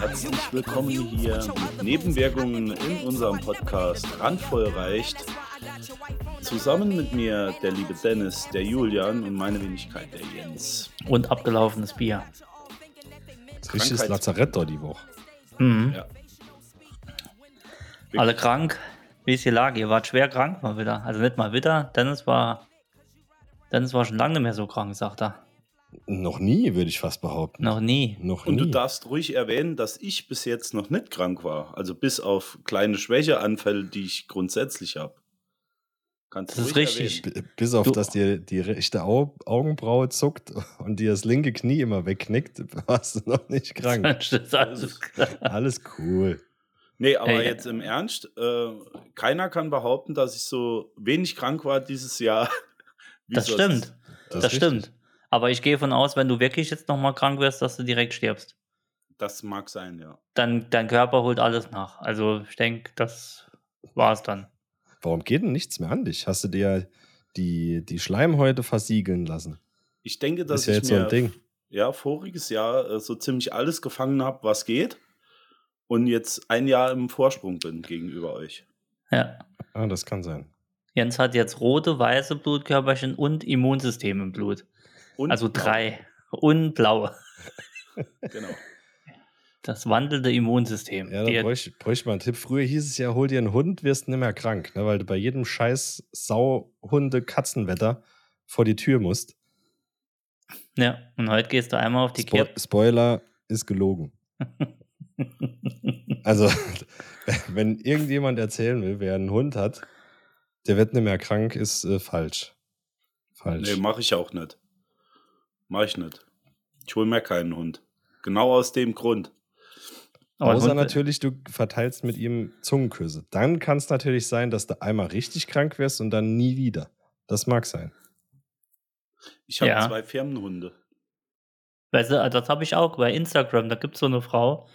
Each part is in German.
Herzlich willkommen hier. Nebenwirkungen in unserem Podcast Randvoll reicht. Zusammen mit mir der liebe Dennis, der Julian und meine Wenigkeit der Jens. und abgelaufenes Bier. Richtiges Lazarett dort die Woche. Mhm. Ja. Alle krank. Wie ist die Lage? Ihr wart schwer krank mal wieder. Also nicht mal wieder. Dennis war, Dennis war schon lange nicht mehr so krank, sagt er. Noch nie, würde ich fast behaupten. Noch nie. Noch Und nie. du darfst ruhig erwähnen, dass ich bis jetzt noch nicht krank war. Also bis auf kleine Schwächeanfälle, die ich grundsätzlich habe. Kannst Das du ist richtig. Bis auf, Du- dass dir die rechte Au Augenbraue zuckt und dir das linke Knie immer wegknickt, warst du noch nicht krank. Das ist alles. Alles cool. Nee, aber Hey. jetzt im Ernst, äh, keiner kann behaupten, dass ich so wenig krank war dieses Jahr. wie Das stimmt. Das Das, stimmt. Aber ich gehe von aus, wenn du wirklich jetzt nochmal krank wirst, dass du direkt stirbst. Das mag sein, ja. Dann dein Körper holt alles nach. Also ich denke, das war's dann. Warum geht denn nichts mehr an dich? Hast du dir die, die Schleimhäute versiegeln lassen? Ich denke, dass ist ja ich jetzt so mir ein Ding. ja voriges Jahr äh, so ziemlich alles gefangen habe, was geht. Und jetzt ein Jahr im Vorsprung bin gegenüber euch. Ja. Ah, das kann sein. Jens hat jetzt rote, weiße Blutkörperchen und Immunsystem im Blut. Und Also drei. Und blaue. Genau. Das wandelnde Immunsystem. Ja, da bräuchte ich mal einen Tipp. Früher hieß es ja, hol dir einen Hund, wirst nicht mehr krank, ne? weil du bei jedem scheiß Sau-Hunde-Katzenwetter vor die Tür musst. ja, und heute gehst du einmal auf die Spo Kirche. Spoiler ist gelogen. Also, wenn irgendjemand erzählen will, wer einen Hund hat, der wird nicht mehr krank, ist äh, falsch. Falsch. Nee, mache ich auch nicht. Mache ich nicht. Ich hole mir keinen Hund. Genau aus dem Grund. Aber Außer Hund- natürlich, du verteilst mit ihm Zungenküsse. Dann kann es natürlich sein, dass du einmal richtig krank wirst und dann nie wieder. Das mag sein. Ich habe Ja. zwei Firmenhunde. Weißt du, das habe ich auch bei Instagram. Da gibt es so eine Frau,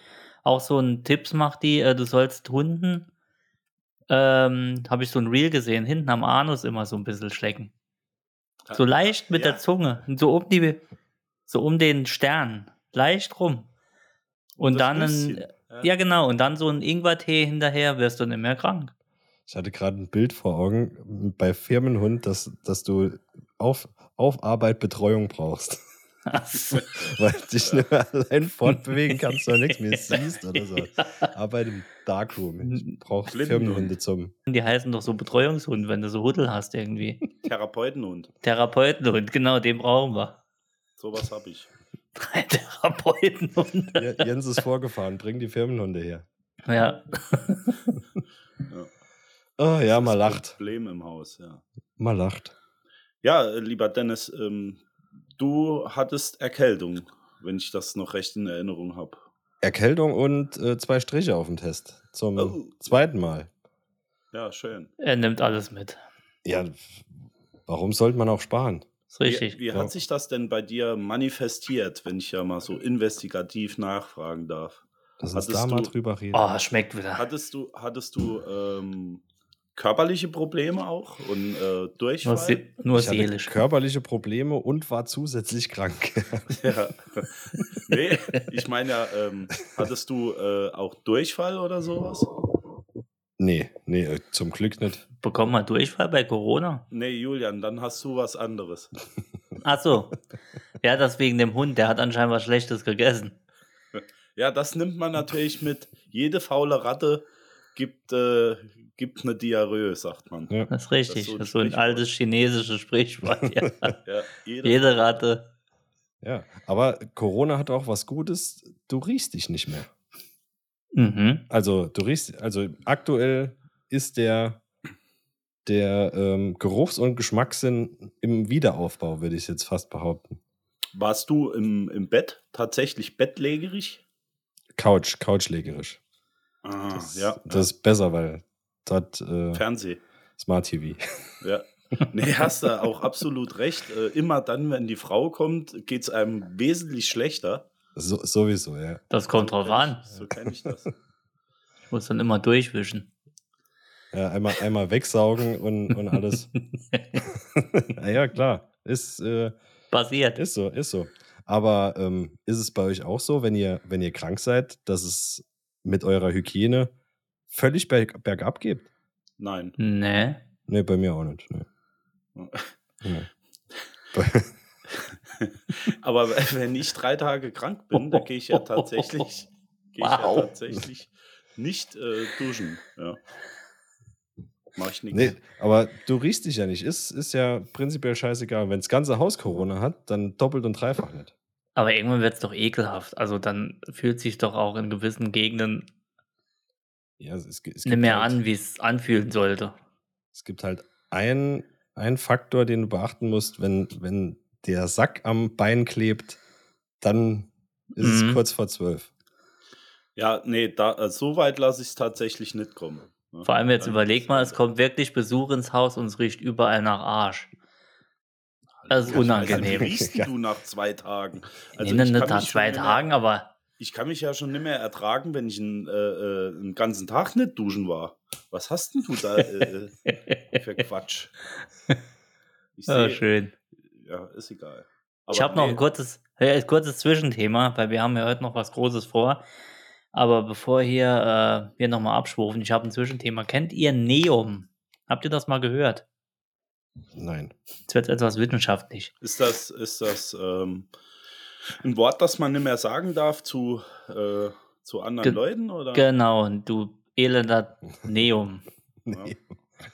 auch so einen Tipps macht die, äh, du sollst Hunden, ähm, habe ich so ein Reel gesehen, hinten am Anus immer so ein bisschen schlecken. So leicht mit Ja. der Zunge. So um die, so um den Stern. Leicht rum. Und, das dann ein, Nüsschen. ja genau, und dann so ein Ingwertee hinterher, wirst du nicht mehr krank. Ich hatte gerade ein Bild vor Augen bei Firmenhund, dass, dass du auf, auf Arbeit Betreuung brauchst. Achso. Weil du dich mehr allein fortbewegen kannst oder nichts mehr siehst oder so. Arbeit im Darkroom. Ich brauche. Firmenhunde zum. Die heißen doch so Betreuungshund, wenn du so Huddel hast irgendwie. Therapeutenhund. Therapeutenhund, genau, den brauchen wir. Sowas habe ich. Drei Therapeutenhunde. Jens ist vorgefahren, bring die Firmenhunde her. Ja. Ja. Oh ja, Das mal lacht. Problem im Haus, ja. Mal lacht. Ja, lieber Dennis, ähm, du hattest Erkältung, wenn ich das noch recht in Erinnerung habe. Erkältung und äh, zwei Striche auf dem Test. Zum Oh. zweiten Mal. Ja, schön. Er nimmt alles mit. Ja, warum sollte man auch sparen? Ist richtig. Wie, wie Ja. hat sich das denn bei dir manifestiert, wenn ich ja mal so investigativ nachfragen darf? Lass uns da mal du- drüber reden. Oh, schmeckt wieder. Hattest du, hattest du ähm, körperliche Probleme auch und äh, Nur, Durchfall? se nur ich hatte seelisch. körperliche Probleme und war zusätzlich krank. Ja. nee, ich meine ja, ähm, hattest du äh, auch Durchfall oder sowas? nee, nee, äh, zum Glück nicht. Bekommt man Durchfall bei Corona? Nee, Julian, dann hast du was anderes. Ach so. Ja, das wegen dem Hund. Der hat anscheinend was Schlechtes gegessen. Ja, das nimmt man natürlich mit. Jede faule Ratte gibt, äh, gibt eine Diarrhoe, sagt man. Ja. Das ist richtig. so ein Das ist so ein altes chinesisches Sprichwort. Ja. Ja, jede, Jede Ratte. Ja, aber Corona hat auch was Gutes. Du riechst dich nicht mehr. Mhm. Also, du riechst, also aktuell ist der, der ähm, Geruchs- und Geschmackssinn im Wiederaufbau, würde ich jetzt fast behaupten. Warst du im, im Bett tatsächlich bettlägerig? Couch, couchlegerisch. Ah, Das, ja. das ist besser, weil das, äh, Fernseh. Smart TV. Ja. Nee, hast du auch absolut recht. Äh, immer dann, wenn die Frau kommt, geht es einem wesentlich schlechter. So, sowieso, ja. Das kommt drauf an. So kenne ich das. Ich muss dann immer durchwischen. ja einmal, einmal wegsaugen und, und alles. ja, ja, klar. Ist, äh, Passiert. ist so, ist so. Aber ähm, ist es bei euch auch so, wenn ihr, wenn ihr krank seid, dass es mit eurer Hygiene völlig berg, bergab geht? Nein. Nee. Nee, bei mir auch nicht. Nee. Nee. Aber wenn ich drei Tage krank bin, dann gehe ich ja tatsächlich, gehe ich ja Wow. tatsächlich nicht äh, duschen. Ja. Mach ich nichts. Nee, aber du riechst dich ja nicht. Ist, ist ja prinzipiell scheißegal. Wenn das ganze Haus Corona hat, dann doppelt und dreifach nicht. Aber irgendwann wird es doch ekelhaft. Also dann fühlt sich doch auch in gewissen Gegenden Ja, es, es, es nicht mehr halt, an, wie es anfühlen sollte. Es gibt halt einen, einen Faktor, den du beachten musst, wenn, wenn der Sack am Bein klebt, dann ist Mhm. es kurz vor zwölf. Ja, nee, da, äh, so weit lasse ich es tatsächlich nicht kommen. Ja, Vor allem jetzt dann überleg mal, es es kommt wirklich Besuch ins Haus und es riecht überall nach Arsch. Das ist unangenehm. Wie riechst du nach zwei Tagen? Also nee, ich nicht kann nach zwei nicht mehr- Tagen, aber Ich kann mich ja schon nicht mehr ertragen, wenn ich einen, äh, äh, einen ganzen Tag nicht duschen war. Was hast denn du da äh, für Quatsch? Ich ja, seh- schön. ja, ist egal. Ich habe noch ein kurzes, äh, kurzes Zwischenthema, weil wir haben ja heute noch was Großes vor. Aber bevor hier äh, wir nochmal abschwufen, ich habe ein Zwischenthema. Kennt ihr Neum? Habt ihr das mal gehört? Nein. Jetzt wird etwas wissenschaftlich. Ist das, ist das ähm, ein Wort, das man nicht mehr sagen darf zu, äh, zu anderen Ge- Leuten? Oder? Genau, du elender Neum. Nee.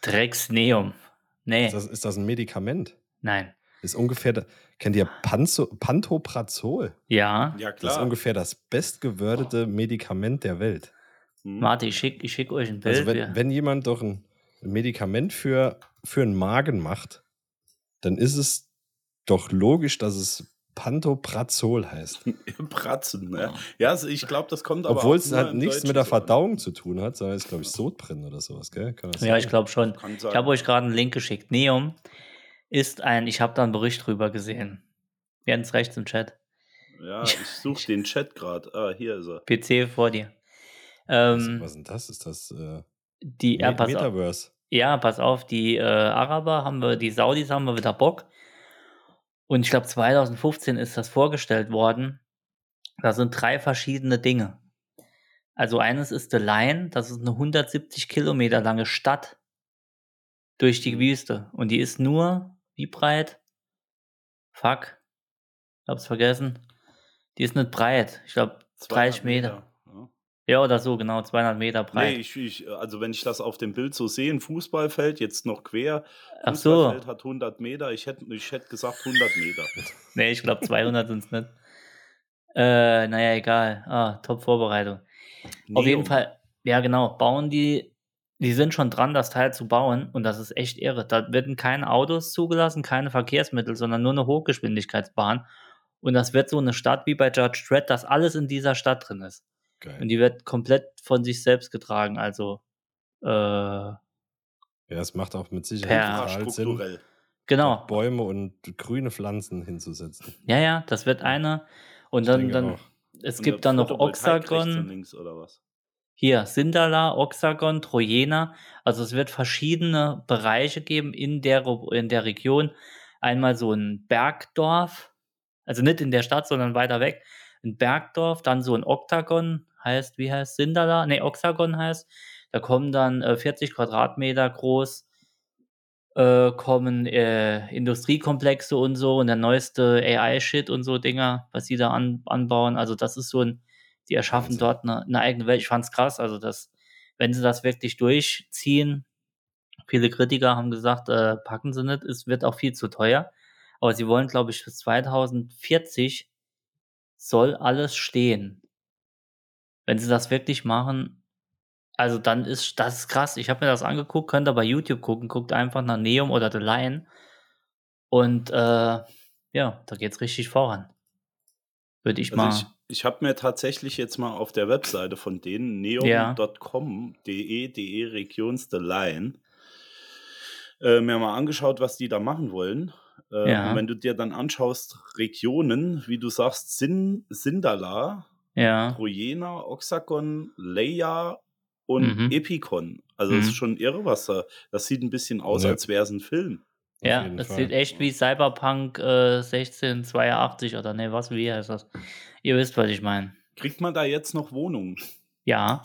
Drecks Neum. Nee, Ist, das, ist das ein Medikament? nein. Ist ungefähr, kennt ihr Panzo, Pantoprazol? Ja, Ja, Das ist klar. ungefähr das bestgewördete Medikament der Welt. Hm. warte, ich schicke ich schick euch ein Bild. Also wenn, wenn jemand doch ein Medikament für, für einen Magen macht, dann ist es doch logisch, dass es Pantoprazol heißt. Pratzen, ne? Ja, also ich glaube, das kommt aber Obwohl es halt nichts Deutschen mit der an. Verdauung zu tun hat, sondern es ist, glaube ich, Sodbrennen oder sowas, gell? Kann das ja, sein? ich glaube schon. Ich habe euch gerade einen Link geschickt. Neum ist ein, ich habe da einen Bericht drüber gesehen. Ganz rechts im Chat. Ja, ich suche den Chat gerade. Ah, hier ist er. PC vor dir. Was, Ähm, was ist denn das? Ist das äh, die, Me- Metaverse? Ja, pass auf, die äh, Araber haben wir, die Saudis haben wir wieder Bock. Und ich glaube, 2015 ist das vorgestellt worden. Da sind drei verschiedene Dinge. Also eines ist The Line, das ist eine 170 Kilometer lange Stadt durch die Wüste. Und die ist nur, wie breit? Fuck. Hab's vergessen. Die ist nicht breit. Ich glaube, 30 Meter. Ja. Ja, oder so, genau, 200 Meter breit. Nee, ich, ich, also wenn ich das auf dem Bild so sehe, ein Fußballfeld, jetzt noch quer. Ach so. Fußballfeld hat 100 Meter. Ich hätte ich hätt gesagt 100 Meter. Nee, ich glaube 200 sind es nicht. Äh, naja, egal. Ah, Top-Vorbereitung. Auf jeden. Fall, ja genau, bauen die, die sind schon dran, das Teil zu bauen und das ist echt irre. Da werden keine Autos zugelassen, keine Verkehrsmittel, sondern nur eine Hochgeschwindigkeitsbahn. Und das wird so eine Stadt wie bei Judge Dredd, dass alles in dieser Stadt drin ist. Geil. Und die wird komplett von sich selbst getragen. Also, äh, Ja, es macht auch mit Sicherheit total Sinn, genau. Bäume und grüne Pflanzen hinzusetzen. Ja, ja, das wird eine. Und Ich dann, dann auch. es Und gibt dann noch Oxagon. links oder was? Hier, Sindala, Oxagon, Trojena. Also es wird verschiedene Bereiche geben in der, in der Region. Einmal so ein Bergdorf, also nicht in der Stadt, sondern weiter weg. Ein Bergdorf, dann so ein Oktagon, heißt, wie heißt Sindala? Ne, Oxagon heißt. Da kommen dann äh, 40 Quadratmeter groß, äh, kommen äh, Industriekomplexe und so und der neueste AI-Shit und so Dinger, was sie da an, anbauen. Also das ist so ein, die erschaffen Wahnsinn. dort eine, eine eigene Welt. Ich fand's krass, also das, wenn sie das wirklich durchziehen, viele Kritiker haben gesagt, äh, packen sie nicht, es wird auch viel zu teuer. Aber sie wollen, glaube ich, bis 2040 soll alles stehen. Wenn sie das wirklich machen, also dann ist das ist krass. Ich habe mir das angeguckt, könnt ihr bei YouTube gucken, guckt einfach nach Neum oder The Lion. Und äh, ja, da geht's richtig voran. Würde ich mal. Also ich ich habe mir tatsächlich jetzt mal auf der Webseite von denen Ja. neom.com, de, de Regions the Line, äh, mir mal angeschaut, was die da machen wollen. Äh, Ja. und wenn du dir dann anschaust, Regionen, wie du sagst, Sin, Sindala, Ja. Trojena, Oxagon, Leia und Mhm. Epicon. Also das Mhm. ist schon irre, was da. Das sieht ein bisschen aus, Ja. als wäre es ein Film. Auf Ja, das Fall. sieht echt wie Cyberpunk äh, 1682 oder ne, was, wie heißt das? Ihr wisst, was ich meine. Kriegt man da jetzt noch Wohnungen? Ja,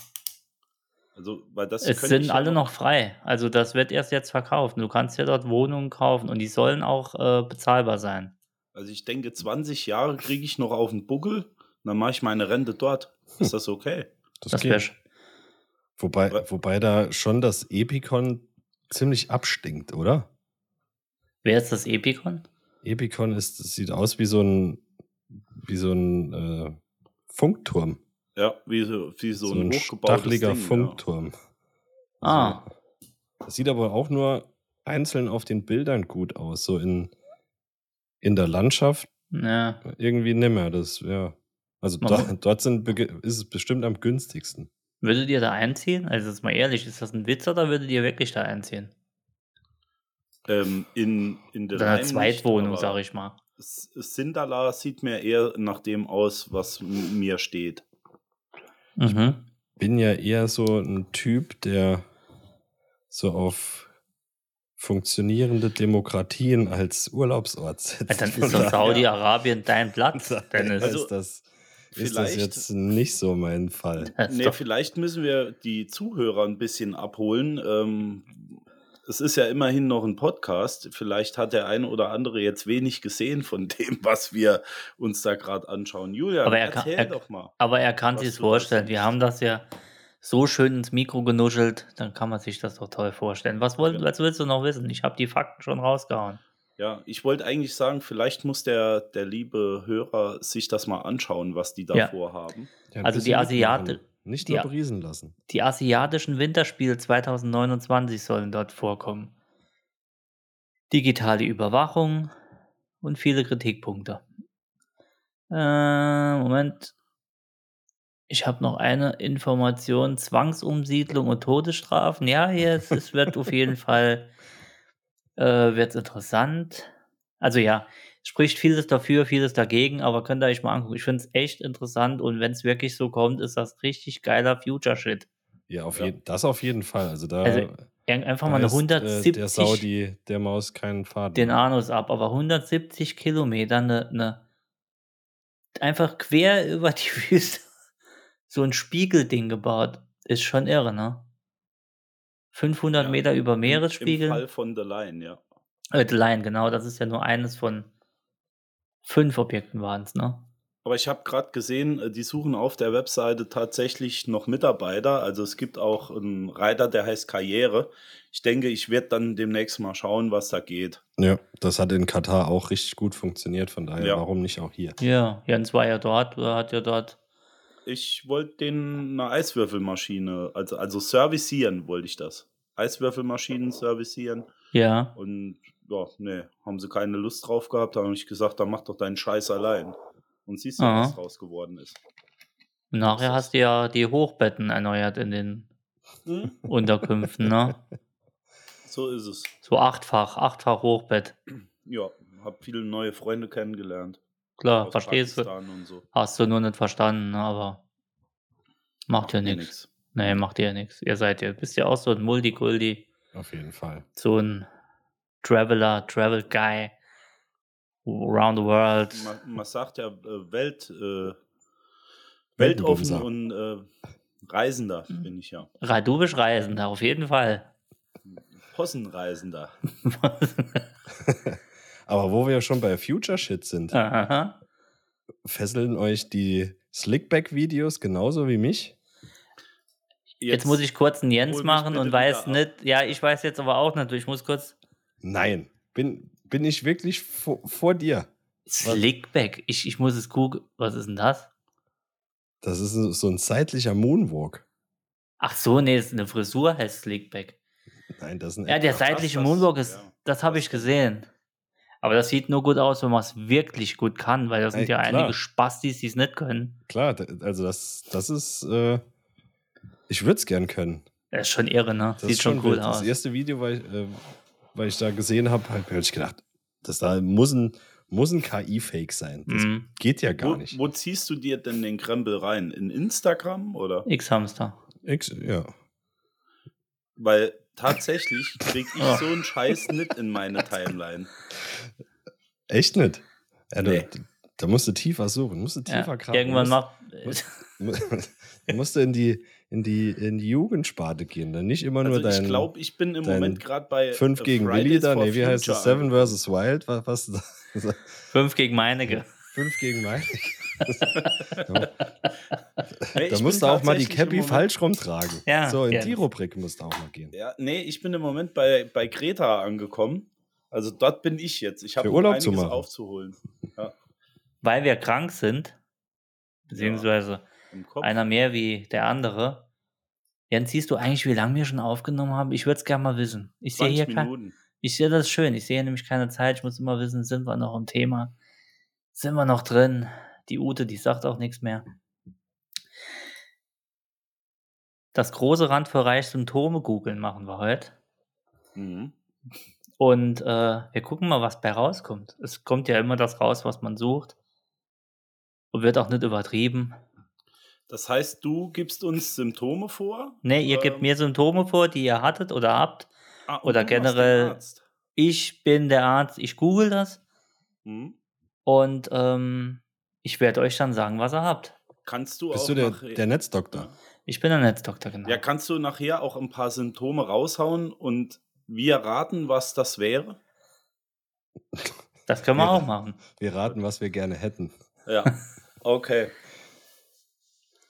Also, weil das es sind alle noch frei. Also das wird erst jetzt verkauft. Du kannst ja dort Wohnungen kaufen und die sollen auch äh, bezahlbar sein. Also ich denke, 20 Jahre kriege ich noch auf den Buckel, dann mache ich meine Rente dort. Ist das okay? Das, Das geht. wäre Wobei, wobei da schon das Epicon ziemlich abstinkt, oder? Wer ist das Epicon? Epicon ist, das sieht aus wie so ein, wie so ein äh, Funkturm. Ja, wie so, wie so, ein, hochgebautes stacheliger Ding, Funkturm. Ah. So. Das sieht aber auch nur einzeln auf den Bildern gut aus. So in, in der Landschaft Ja. irgendwie nimmer. Das, ja. Also Man dort, sind, ist es bestimmt am günstigsten. Würdet ihr da einziehen? Also jetzt mal ehrlich, ist das ein Witz oder würdet ihr wirklich da einziehen? Ähm, in, in der Leim Zweitwohnung, nicht, sag aber ich mal. Sindala sieht mir eher nach dem aus, was mir steht. Mhm. Bin ja eher so ein Typ, der so auf funktionierende Demokratien als Urlaubsort setzt. Ja, dann ist doch Saudi-Arabien dein Platz, Dennis. Also, ist das, ist das vielleicht- jetzt nicht so mein Fall. Nee, vielleicht müssen wir die Zuhörer ein bisschen abholen. Ähm, es ist ja immerhin noch ein Podcast. Vielleicht hat der eine oder andere jetzt wenig gesehen von dem, was wir uns da gerade anschauen. Julian, Aber er kann- erzähl er- doch mal. Aber er kann sich vorstellen. Wir haben das ja so schön ins Mikro genuschelt, dann kann man sich das doch toll vorstellen. Was, wollt, Genau. was willst du noch wissen? Ich habe die Fakten schon rausgehauen. Ja, ich wollte eigentlich sagen, vielleicht muss der, der liebe Hörer sich das mal anschauen, was die da Ja. vorhaben. Ja, Also die bisschen Asiate- mitmachen. Nicht die nur briesen lassen. Die asiatischen Winterspiele 2029 sollen dort vorkommen. Digitale Überwachung und viele Kritikpunkte. Äh, Moment. Ich habe noch eine Information. Zwangsumsiedlung und Todesstrafen. Ja, jetzt, es wird auf jeden Fall äh, wird's interessant. Also ja, es spricht vieles dafür, vieles dagegen, aber könnt ihr euch mal angucken. Ich finde es echt interessant und wenn es wirklich so kommt, ist das richtig geiler Future-Shit. Ja, auf Ja. jeden, das auf jeden Fall. Also da Also, Einfach mal eine reißt, äh, 170 der Saudi der Maus keinen Faden. den Anus ab, aber 170 Kilometer eine, eine einfach quer über die Wüste so ein Spiegelding gebaut. Ist schon irre, ne? 500 Ja, Meter über Im Meeresspiegel. Fall von The Line, ja. Äh, The Line, genau, das ist ja nur eines von fünf Objekten waren es, ne? Aber ich habe gerade gesehen, äh, die suchen auf der Webseite tatsächlich noch Mitarbeiter. Also es gibt auch einen Reiter, der heißt Karriere. Ich denke, ich werde dann demnächst mal schauen, was da geht. Ja, das hat in Katar auch richtig gut funktioniert. Von daher, Ja. warum nicht auch hier? Ja, Jens war ja dort, er hat ja dort. Ich wollte den eine Eiswürfelmaschine, also, also servicieren wollte ich das. Eiswürfelmaschinen servicieren. Ja, Und ja, nee, haben sie keine Lust drauf gehabt. Da habe ich gesagt, dann mach doch deinen Scheiß allein. Und siehst du, was draus geworden ist. und nachher hast du ja die Hochbetten erneuert in den Unterkünften, ne? So ist es. So achtfach, achtfach Hochbett. Ja, habe viele neue Freunde kennengelernt. Klar, verstehst du. So. Hast du nur nicht verstanden, aber macht ja nichts. Nee, macht ja nichts. Ihr seid ja, bist ja auch so ein Multikulti, Auf jeden Fall. so ein Traveler, Travel Guy, around the world. Man, man sagt ja äh, Welt, äh, weltoffen und äh, Reisender bin ich ja. Du bist Reisender, auf jeden Fall. Possenreisender. Aber wo wir schon bei Future Shit sind, Aha. fesseln euch die Slickback-Videos genauso wie mich? Jetzt, muss ich kurz einen Jens machen und weiß nicht, ja, ich weiß jetzt aber auch nicht, ich muss kurz. Nein. Bin, bin ich wirklich vor, vor dir? Slickback, ich, ich muss es googeln. Was ist denn das? Das ist so ein seitlicher Moonwalk. Ach so, nee, das ist eine Frisur heißt Slickback. Nein, das ist ein Ja, der seitliche das, Moonwalk ist, ja. das habe ich gesehen. Aber das sieht nur gut aus, wenn man es wirklich gut kann, weil da sind Ey, ja klar. einige Spastis, die es nicht können. Klar, also das, das ist, äh, ich würde es gern können. Das ist schon irre, ne? Das Sieht schon cool aus. Das erste Video war, ich, äh, weil ich da gesehen habe, habe ich gedacht, das da muss ein, muss ein KI-Fake sein. Das Mhm. geht ja Wo, gar nicht. wo ziehst du dir denn den Krempel rein? In Instagram oder? X-Hamster. X, ja. Weil tatsächlich krieg ich Oh. so einen Scheiß nicht in meine Timeline. Echt nicht? Ja, da, Nee. da musst du tiefer suchen, musst du Ja, tiefer graben. irgendwann musst, macht. Da musst du in die, in die, in die Jugendsparte gehen, dann nicht immer nur Also ich dein glaube, ich bin im Moment gerade bei 5 äh, gegen Fridays Willi da, nee, wie heißt das? Seven versus Wild, was, was Fünf gegen Meinecke. 5 gegen Mike. Nee, Da ich musst du auch mal die Cappy falsch rumtragen. Ja, so, in gerne. die Rubrik musst du auch mal gehen. Ja, nee, ich bin im Moment bei, bei Greta angekommen. Also dort bin ich jetzt. Ich habe Urlaub einiges zu machen. aufzuholen. Weil wir krank sind, beziehungsweise Kopf. einer mehr wie der andere. Jens, siehst du eigentlich, wie lange wir schon aufgenommen haben? Ich würde es gerne mal wissen. Ich sehe 20 hier kein. Ich sehe das schön. Ich sehe nämlich keine Zeit. Ich muss immer wissen, sind wir noch im Thema? Sind wir noch drin? Die Ute, die sagt auch nichts mehr. Das große Rand für Reich Symptome googeln machen wir heute. Mhm. Und äh, wir gucken mal, was bei rauskommt. Es kommt ja immer das raus, was man sucht. Und wird auch nicht übertrieben. Das heißt, du gibst uns Symptome vor? Ne, ihr gebt Ähm, mir Symptome vor, die ihr hattet oder habt. ah, oder generell-. Ich bin der Arzt, ich google das. Mhm. Und ähm, ich werde euch dann sagen, was ihr habt. Kannst du Bist auch du der, der Netzdoktor? Ich bin der Netzdoktor, genau. Ja, kannst du nachher auch ein paar Symptome raushauen und wir raten, was das wäre? das können wir Ja. auch machen. Wir raten, was wir gerne hätten. Ja. Okay.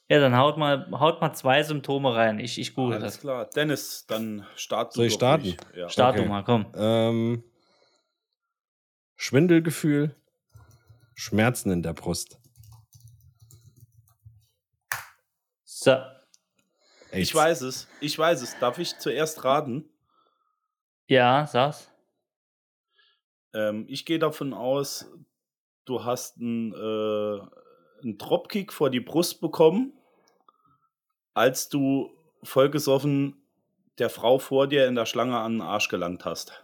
Ja, dann haut mal, haut mal zwei Symptome rein. Ich, ich google Alles das. klar. Dennis, dann start du Soll ich starten? Ja. Start Okay. du mal, komm. Ähm, Schwindelgefühl, Schmerzen in der Brust. So. AIDS. Ich weiß es. Ich weiß es. Darf ich zuerst raten? Ja, sag's. Ähm, ich gehe davon aus, du hast einen, äh, einen Dropkick vor die Brust bekommen, als du vollgesoffen der Frau vor dir in der Schlange an den Arsch gelangt hast.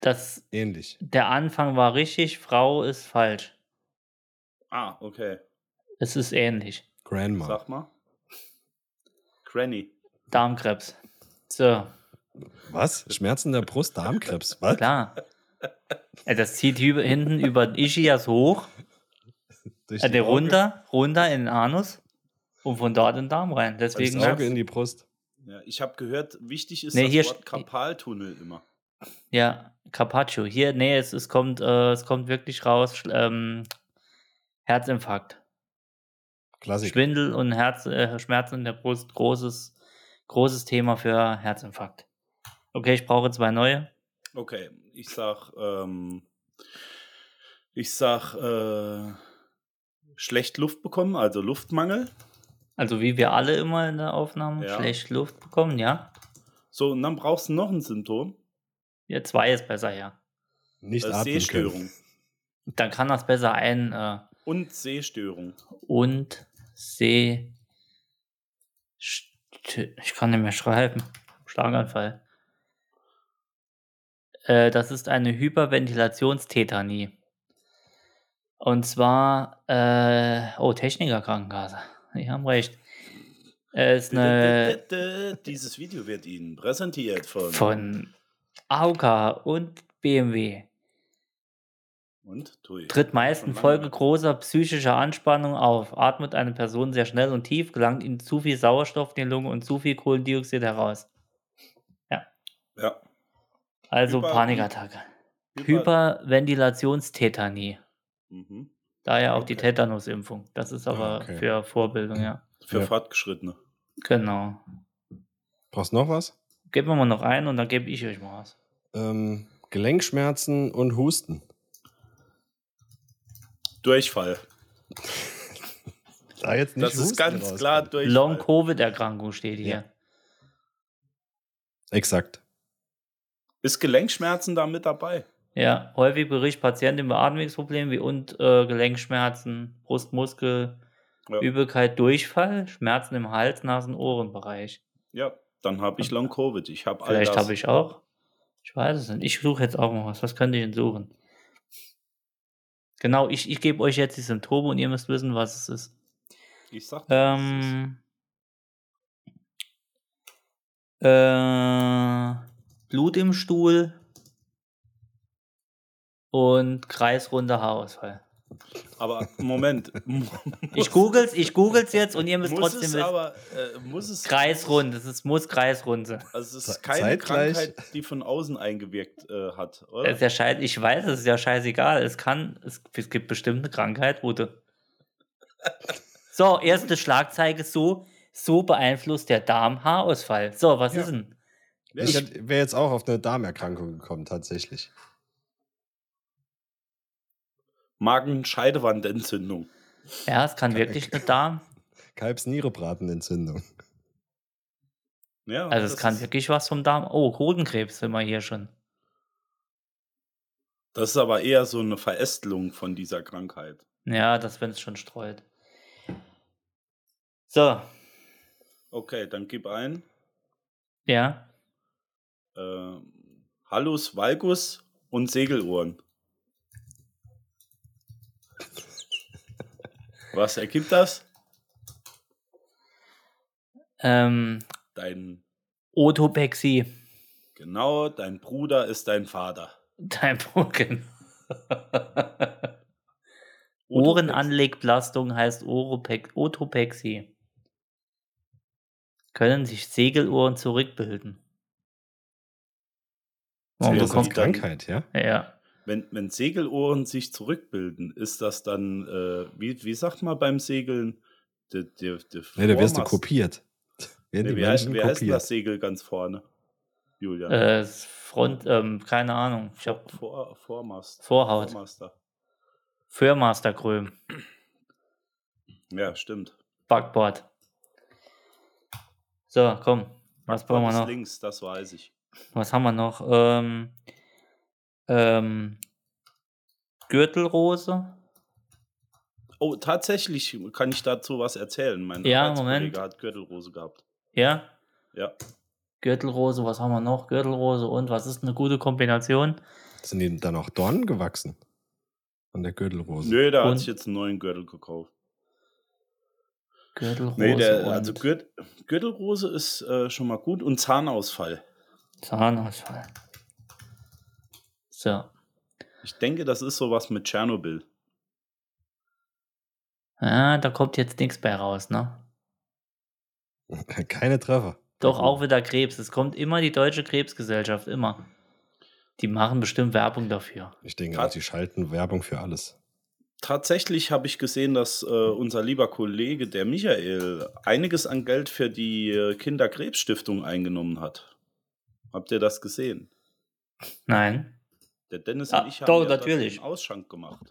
Das, Ähnlich. der Anfang war richtig, Frau ist falsch. Ah, okay. Es ist ähnlich. Grandma. Sag mal. Granny. Darmkrebs. So, Was? Schmerzen in der Brust, Darmkrebs. Was? klar. Äh, Das zieht über, hinten über den Ischias hoch, Durch äh, die der Auge- runter, runter in den Anus und von dort in den Darm rein. Das Deswegen Auge in die Brust. Ja, ich habe gehört, wichtig ist Nee, das hier Wort Karpaltunnel immer. Ja, Carpaccio. Hier, nee, es, es, kommt, äh, es kommt wirklich raus. Ähm, Herzinfarkt. Klassiker. Schwindel und Herz, äh, Schmerzen in der Brust. Großes, großes Thema für Herzinfarkt. Okay, ich brauche zwei neue. Okay, ich sag, ähm, ich sag, äh, schlecht Luft bekommen, also Luftmangel. Also wie wir alle immer in der Aufnahme Ja. schlecht Luft bekommen, ja. So, und dann brauchst du noch ein Symptom. Ja, zwei ist besser, ja. Nicht Äh, Sehstörung. können. Dann kann das besser ein äh, Und Sehstörung. und. St- Ich kann nicht mehr schreiben. Schlaganfall. Äh, das ist eine Hyperventilationstätanie. Und zwar, äh, oh, Technikerkrankenkasse. Die haben recht. Es ist eine Dieses Video wird Ihnen präsentiert von. von AOK und BMW. Und? Tui. Tritt meist her. großer psychischer Anspannung auf. Atmet eine Person sehr schnell und tief, gelangt ihnen zu viel Sauerstoff in die Lunge und zu viel Kohlendioxid heraus. Ja. Also Hyper- Panikattacke. Hyper- Hyperventilationstätanie. Mhm. Daher auch die Okay. Tetanusimpfung. Das ist aber Ah, okay. für Vorbildung, ja. Für Ja. Fortgeschrittene. Genau. Brauchst du noch was? Geben wir mal noch ein und dann gebe ich euch mal was. Ähm, Gelenkschmerzen und Husten. Durchfall. Da jetzt Das ist ganz klar Durchfall. Long-Covid-Erkrankung steht hier. Ja. Exakt. Ist Gelenkschmerzen da mit dabei? Ja, häufig berichtet Patienten über Atemwegsprobleme wie und äh, Gelenkschmerzen, Brustmuskel, Ja. Übelkeit, Durchfall, Schmerzen im Hals, Nasen, Ohrenbereich. Ja. Dann habe ich Long Covid. Ich habe Vielleicht habe ich auch. Ich weiß es nicht. Ich suche jetzt auch mal was. Was könnte ich denn suchen? Genau, ich, ich gebe euch jetzt die Symptome und ihr müsst wissen, was es ist. Ich sag dir. Ähm, äh, Blut im Stuhl und kreisrunder Haarausfall. Aber Moment. Ich googles, ich googles jetzt und ihr müsst muss trotzdem es wissen. aber äh, muss es Kreisrund, es ist, muss kreisrund sein. Also es ist keine zeitgleich- Krankheit, die von außen eingewirkt äh, hat, oder? ist ja scheiß, ich weiß, es ist ja scheißegal. Es kann, es, es gibt bestimmt eine Krankheit, wo du. So, erste Schlagzeige so, so beeinflusst der Darm Haarausfall. So, was Ja. ist denn? Ich wäre jetzt auch auf eine Darmerkrankung gekommen, tatsächlich. Magenscheidewandentzündung. Ja, es kann wirklich eine Darm. Kalbsnierebratenentzündung. Ja, Also es kann wirklich was vom Darm. Oh, Hodenkrebs sind wir hier schon. Das ist aber eher so eine Verästelung von dieser Krankheit. Ja, das, wenn es schon streut. So, Okay, dann gib ein. ja. Äh, Hallus valgus und Segelohren. Was ergibt das? Ähm, Dein, Otopexie. genau, dein Bruder ist dein Vater. Dein Brocken. Ohrenanlegbelastung heißt Oropex Otopexie. Können sich Segelohren zurückbilden. Oh, als kommst, dann- Krankheit, ja? ja. Wenn, wenn Segelohren sich zurückbilden, ist das dann, äh, wie, wie sagt man beim Segeln? Der, der, der Ne, da wirst du kopiert. Werden Nee, die heißt, Menschen heißt denn das. Segel ganz vorne? Julia. Äh, Front, ähm, keine Ahnung. Ich hab Vor, Vormast. Vorhaut. Vormaster. Förmasterkröm. Ja, stimmt. Backboard. So, komm. Was brauchen wir noch? links, das weiß ich. Was haben wir noch? Ähm, ähm, Gürtelrose. Oh, tatsächlich kann ich dazu was erzählen. Mein Ja, Arbeitskollege Moment. hat Gürtelrose gehabt. Ja, Ja. Gürtelrose, was haben wir noch? Gürtelrose und was ist eine gute Kombination? Sind die dann auch Dornen gewachsen? An der Gürtelrose. Nö, da Und- hat sich jetzt einen neuen Gürtel gekauft. Gürtelrose Nee, der, und also Gürt, Gürtelrose ist äh, schon mal gut und Zahnausfall. Zahnausfall. So. Ich denke, das ist sowas mit Tschernobyl. Ja, da kommt jetzt nichts bei raus, ne? Keine Treffer. Doch auch wieder Krebs. Es kommt immer die Deutsche Krebsgesellschaft, immer. Die machen bestimmt Werbung dafür. Ich denke, Tat- auch, die schalten Werbung für alles. Tatsächlich habe ich gesehen, dass äh, unser lieber Kollege, der Michael, einiges an Geld für die äh, Kinderkrebsstiftung eingenommen hat. Habt ihr das gesehen? Nein. Der Dennis Ah, und ich haben doch, ja natürlich. einen Ausschank gemacht.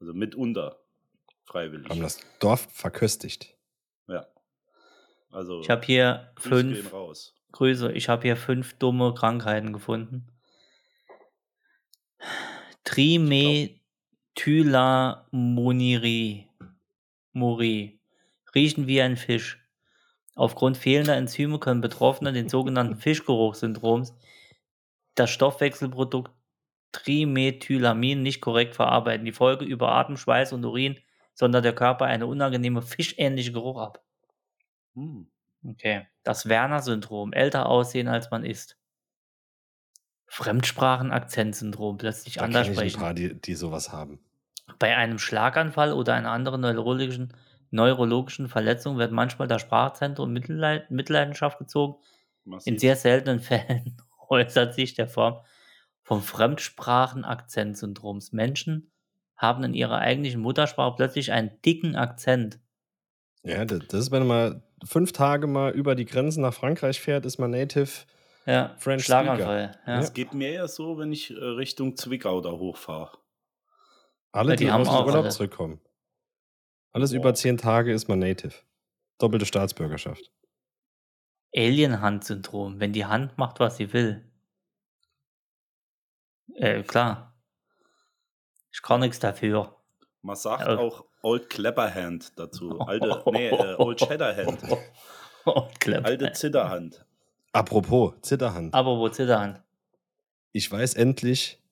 Also mitunter. Freiwillig. Haben das Dorf verköstigt. Ja. Also Ich habe hier fünf raus. Grüße. Ich habe hier fünf dumme Krankheiten gefunden. Trimethylamoniri. Muri. Riechen wie ein Fisch. Aufgrund fehlender Enzyme können Betroffene den sogenannten Fischgeruchssyndroms das Stoffwechselprodukt Trimethylamin nicht korrekt verarbeiten. Die Folge über Atem, Schweiß und Urin sondert der Körper eine unangenehme fischähnliche Geruch ab. Hm. Okay. Das Werner-Syndrom. Älter aussehen, als man ist. Fremdsprachen-Akzent-Syndrom. Plötzlich Da anders kenne ich ein sprechen. paar, die, die sowas haben. Bei einem Schlaganfall oder einer anderen neurologischen, neurologischen Verletzung wird manchmal das Sprachzentrum in Mitleid, Mitleidenschaft gezogen. In Massiv. sehr seltenen Fällen äußert sich der Form vom Fremdsprachen-Akzent-Syndroms. Menschen haben in ihrer eigentlichen Muttersprache plötzlich einen dicken Akzent. Ja, das, ist, wenn man mal fünf Tage mal über die Grenzen nach Frankreich fährt, ist man Native. Ja, French Schlaganfall. Ja. Es geht mir ja so, wenn ich äh, Richtung Zwickau da hochfahre. Alle, Ja, die die, haben aus dem auch Urlaub alle. zurückkommen. Alles Boah. über zehn Tage ist man Native. Doppelte Staatsbürgerschaft. Alien-Hand-Syndrom, wenn die Hand macht, was sie will. Äh, klar. Ich kann nichts dafür. Man sagt Ja. auch Old Clapperhand dazu. Alte, nee, äh, Old Shatterhand. Klapp. Alte Zitterhand. Apropos Zitterhand. Aber wo Zitterhand? Ich weiß endlich,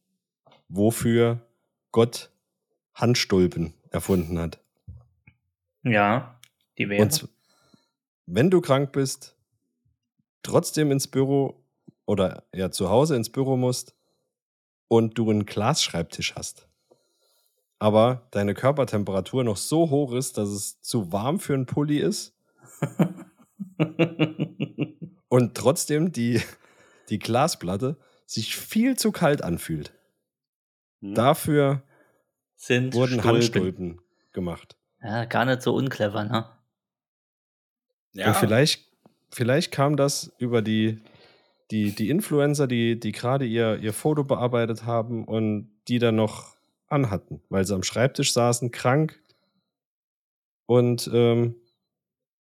wofür Gott Handstulpen erfunden hat. Ja, die wäre. Wenn du krank bist, trotzdem ins Büro oder ja zu Hause ins Büro musst und du einen Glasschreibtisch hast, aber deine Körpertemperatur noch so hoch ist, dass es zu warm für einen Pulli ist und trotzdem die, die Glasplatte sich viel zu kalt anfühlt. Hm? Dafür sind wurden Stulpen. Handstulpen gemacht. Ja, gar nicht so unclever, ne? Ja, Und vielleicht, vielleicht kam das über die, die, die Influencer, die, die gerade ihr, ihr Foto bearbeitet haben und die dann noch anhatten, weil sie am Schreibtisch saßen, krank und ähm,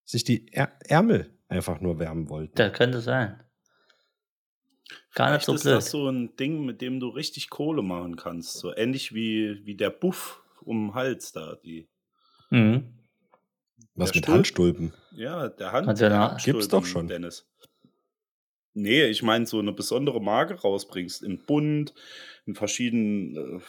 sich die Är Ärmel einfach nur wärmen wollten. Das könnte sein. Gar nicht Vielleicht so ist blöd. das so ein Ding, mit dem du richtig Kohle machen kannst. So ähnlich wie, wie der Buff um den Hals da. Die, Mhm. Was der mit Stulp- Handstulpen? Ja, der Hand. Hat ja der Handstulpen, Gibt's doch schon. Dennis. Nee, ich meine, so eine besondere Marke rausbringst. In bunt, in verschiedenen äh,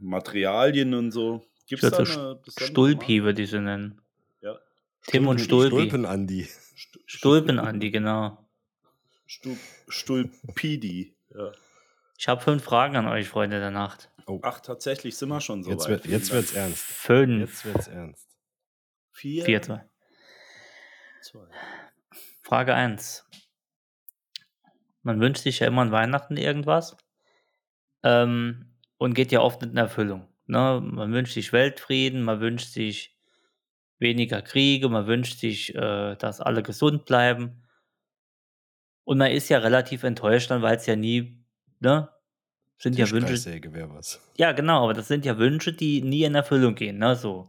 Materialien und so. Gibt's da so eine Stulpi, würde ich sie nennen. Ja. Tim und Stulpen- Stulpi. Stulpen, Andi. Stu- Stulpen, Andi, genau. Stu Stulpidi. Ja. Ich habe fünf Fragen an euch, Freunde der Nacht. Oh, Ach, tatsächlich sind wir schon so jetzt, weit. wird, jetzt Vielen wird's Dank. ernst. Fünf. Jetzt wird's ernst. Vier. Vierte. Zwei. Frage 1. Man wünscht sich ja immer an Weihnachten irgendwas ähm, und geht ja oft nicht in Erfüllung. Ne? Man wünscht sich Weltfrieden, man wünscht sich weniger Kriege, man wünscht sich, äh, dass alle gesund bleiben. Und man ist ja relativ enttäuscht dann, weil es ja nie, ne? Sind ja Wünsche, ja, genau, aber das sind ja Wünsche, die nie in Erfüllung gehen, ne? So.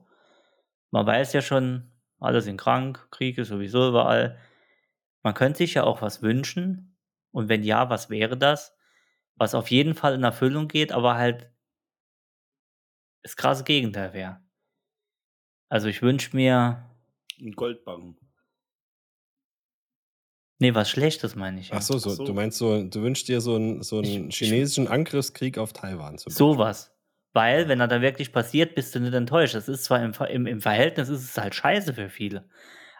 Man weiß ja schon, alle sind krank, Krieg ist sowieso überall. Man könnte sich ja auch was wünschen. Und wenn ja, was wäre das? Was auf jeden Fall in Erfüllung geht, aber halt das krasse Gegenteil wäre. Also ich wünsche mir, Ein Goldbarren. nee, was Schlechtes meine ich. ja. Ach so, so, Ach so. du meinst so, du wünschst dir so einen, so einen Ich- chinesischen Angriffskrieg auf Taiwan zu Sowas. Weil, wenn er dann wirklich passiert, bist du nicht enttäuscht. Das ist zwar im, im, im Verhältnis ist es halt scheiße für viele.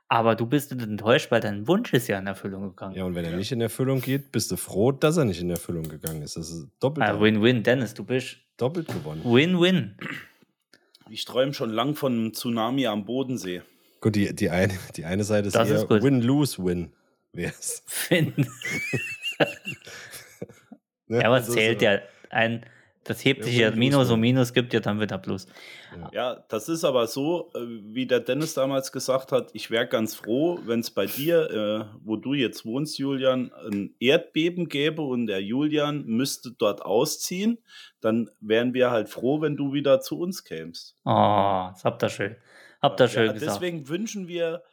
Aber du bist nicht enttäuscht, weil dein Wunsch ist ja in Erfüllung gegangen. Ja, und wenn er nicht in Erfüllung geht, bist du froh, dass er nicht in Erfüllung gegangen ist. Das ist doppelt, Ah, Win-win, Dennis, du bist doppelt gewonnen. Win-win. Ich träume schon lang von einem Tsunami am Bodensee. Gut, die, die, eine, die eine Seite ist Das eher. Win-Lose-Win. Wär's. Finn. Ne? Ja, was Also zählt so- ja? Ein, das hebt Ja, sich ja Minus und Minus gibt ja dann wieder Plus. Ja, das ist aber so, äh, wie der Dennis damals gesagt hat, ich wäre ganz froh, wenn es bei dir, äh, wo du jetzt wohnst, Julian, ein Erdbeben gäbe und der Julian müsste dort ausziehen, dann wären wir halt froh, wenn du wieder zu uns kämst. Oh, das habt ihr schön. Habt ihr schön ja, gesagt. deswegen wünschen wir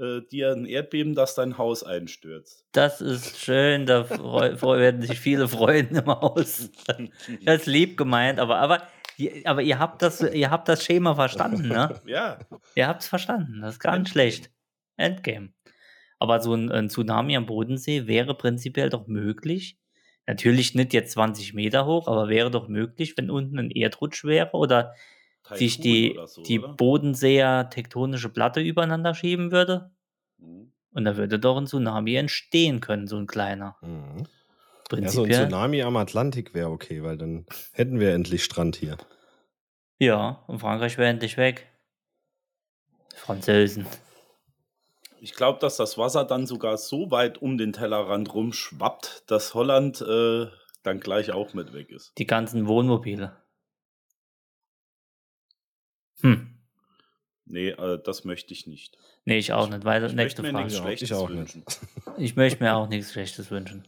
äh, dir ein Erdbeben, dass dein Haus einstürzt. Das ist schön, da werden sich viele freuen im Haus. Das ist lieb gemeint, aber, aber, ihr- aber ihr, habt das, ihr habt das Schema verstanden, ne? Ja, Ihr habt es verstanden, das ist gar nicht schlecht. Endgame. Aber so ein, ein Tsunami am Bodensee wäre prinzipiell doch möglich. Natürlich nicht jetzt 20 Meter hoch, aber wäre doch möglich, wenn unten ein Erdrutsch wäre oder sich Taifun die, so, die oder? Bodenseer tektonische Platte übereinander schieben würde. Mhm. Und da würde doch ein Tsunami entstehen können, so ein kleiner. Mhm. Ja, so ein. Tsunami am Atlantik wäre okay, weil dann hätten wir endlich Strand hier. Ja, und Frankreich wäre endlich weg. Französen. Ich glaube, dass das Wasser dann sogar so weit um den Tellerrand rumschwappt, dass Holland äh, dann gleich auch mit weg ist. Die ganzen Wohnmobile. Hm. Nee, äh, das möchte ich nicht. Nee, ich auch nicht. Weiter, Ich nächste möchte mir Frage. nichts Schlechtes ich auch wünschen. Ich möchte mir auch nichts Schlechtes wünschen.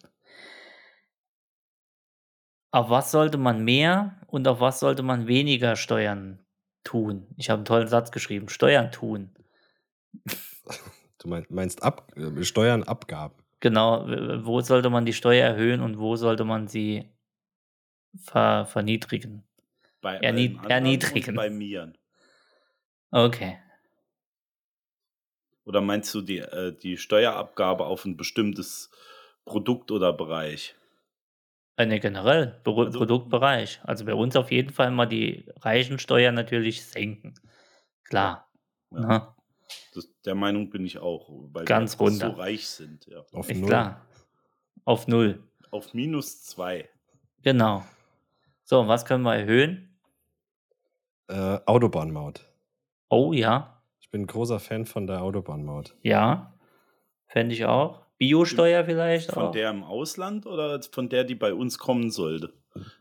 Auf was sollte man mehr und auf was sollte man weniger Steuern tun? Ich habe einen tollen Satz geschrieben. Steuern tun. Du mein, meinst Ab äh, Steuern, Abgaben. Genau, wo sollte man die Steuer erhöhen und wo sollte man sie ver verniedrigen? Bei Erni- allen anderen erniedrigen. und bei mir. Okay. Oder meinst du die, äh, die Steuerabgabe auf ein bestimmtes Produkt oder Bereich? Äh, ne, generell, Beru Also- Produktbereich. Also bei uns auf jeden Fall mal die Reichensteuer natürlich senken. Klar. Ja. Ne? Das, der Meinung bin ich auch, weil Ganz wir so runter. reich sind. Ja. Auf Ist null. klar. Auf null. Auf minus zwei. Genau. So, und was können wir erhöhen? Äh, Autobahnmaut. Oh ja, Ich bin ein großer Fan von der Autobahnmaut. ja. Fände ich auch. Biosteuer vielleicht Von auch. der im Ausland oder von der, die bei uns kommen sollte?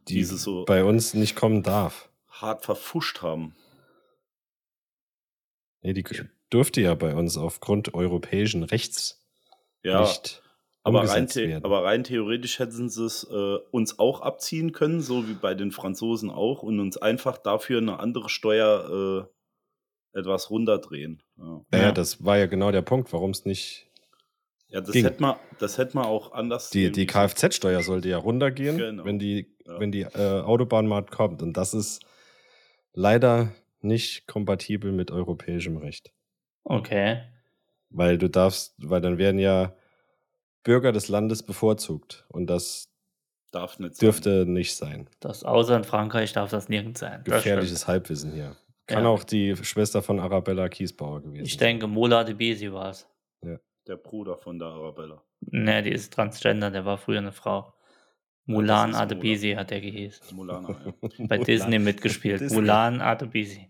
Die Diese so bei uns nicht kommen darf. hart verfuscht haben. Nee, die dürfte ja bei uns aufgrund europäischen Rechts Ja, nicht aber, rein werden. aber rein theoretisch hätten sie es äh, uns auch abziehen können, so wie bei den Franzosen auch, und uns einfach dafür eine andere Steuer äh, etwas runterdrehen. Ja, ja, ja, Ja. das war ja genau der Punkt, warum es nicht. ja das Ging. hätte man, das hätte man auch anders. Die, die Kfz-Steuer sollte ja runtergehen, Genau. wenn die, Ja. wenn die äh, Autobahnmaut kommt. Und das ist leider nicht kompatibel mit europäischem Recht. Okay. Weil du darfst, weil dann werden ja Bürger des Landes bevorzugt. Und das darf nicht sein. dürfte nicht sein. Das außer in Frankreich darf das nirgends sein. Gefährliches. Halbwissen hier. Kann Ja. auch die Schwester von Arabella Kiesbauer gewesen Ich sein. denke, Mola de Besi war es. Der Bruder von der Arabella. Ne, die ist Transgender, der war früher eine Frau. Mulan. Adebisi hat der gehießen. Mulana, ja. Bei Disney mitgespielt. Disney. Mulan Adebisi.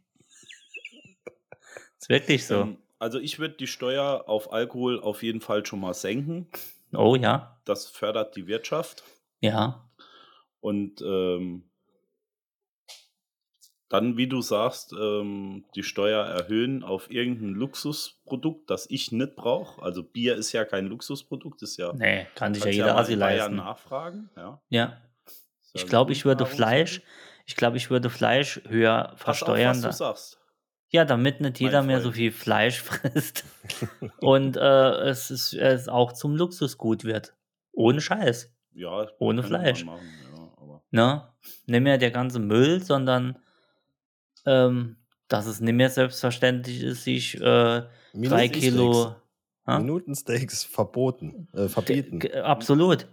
Ist wirklich so. Ähm, also ich würde die Steuer auf Alkohol auf jeden Fall schon mal senken. oh ja, Das fördert die Wirtschaft. ja. Und ähm, dann, wie du sagst, ähm, die Steuer erhöhen auf irgendein Luxusprodukt, das ich nicht brauche. Also Bier ist ja kein Luxusprodukt, ist ja. Nee, kann sich ja jeder in Bayern leisten. nachfragen. Ja. Ja. Ja Ich glaube, ich würde. Fleisch, ich glaube, ich würde Fleisch höher Pass auf, versteuern. was du sagst. Ja, damit nicht jeder mehr so viel Fleisch frisst. Und äh, es, ist, es auch zum Luxusgut wird. Ohne Scheiß. Ja, Ohne Fleisch. machen, ja, Ne? Nicht mehr der ganze Müll, sondern ähm, dass es nicht mehr selbstverständlich ist, sich äh, drei. Kilo. Minutensteaks verboten, äh, verbieten. G- Absolut.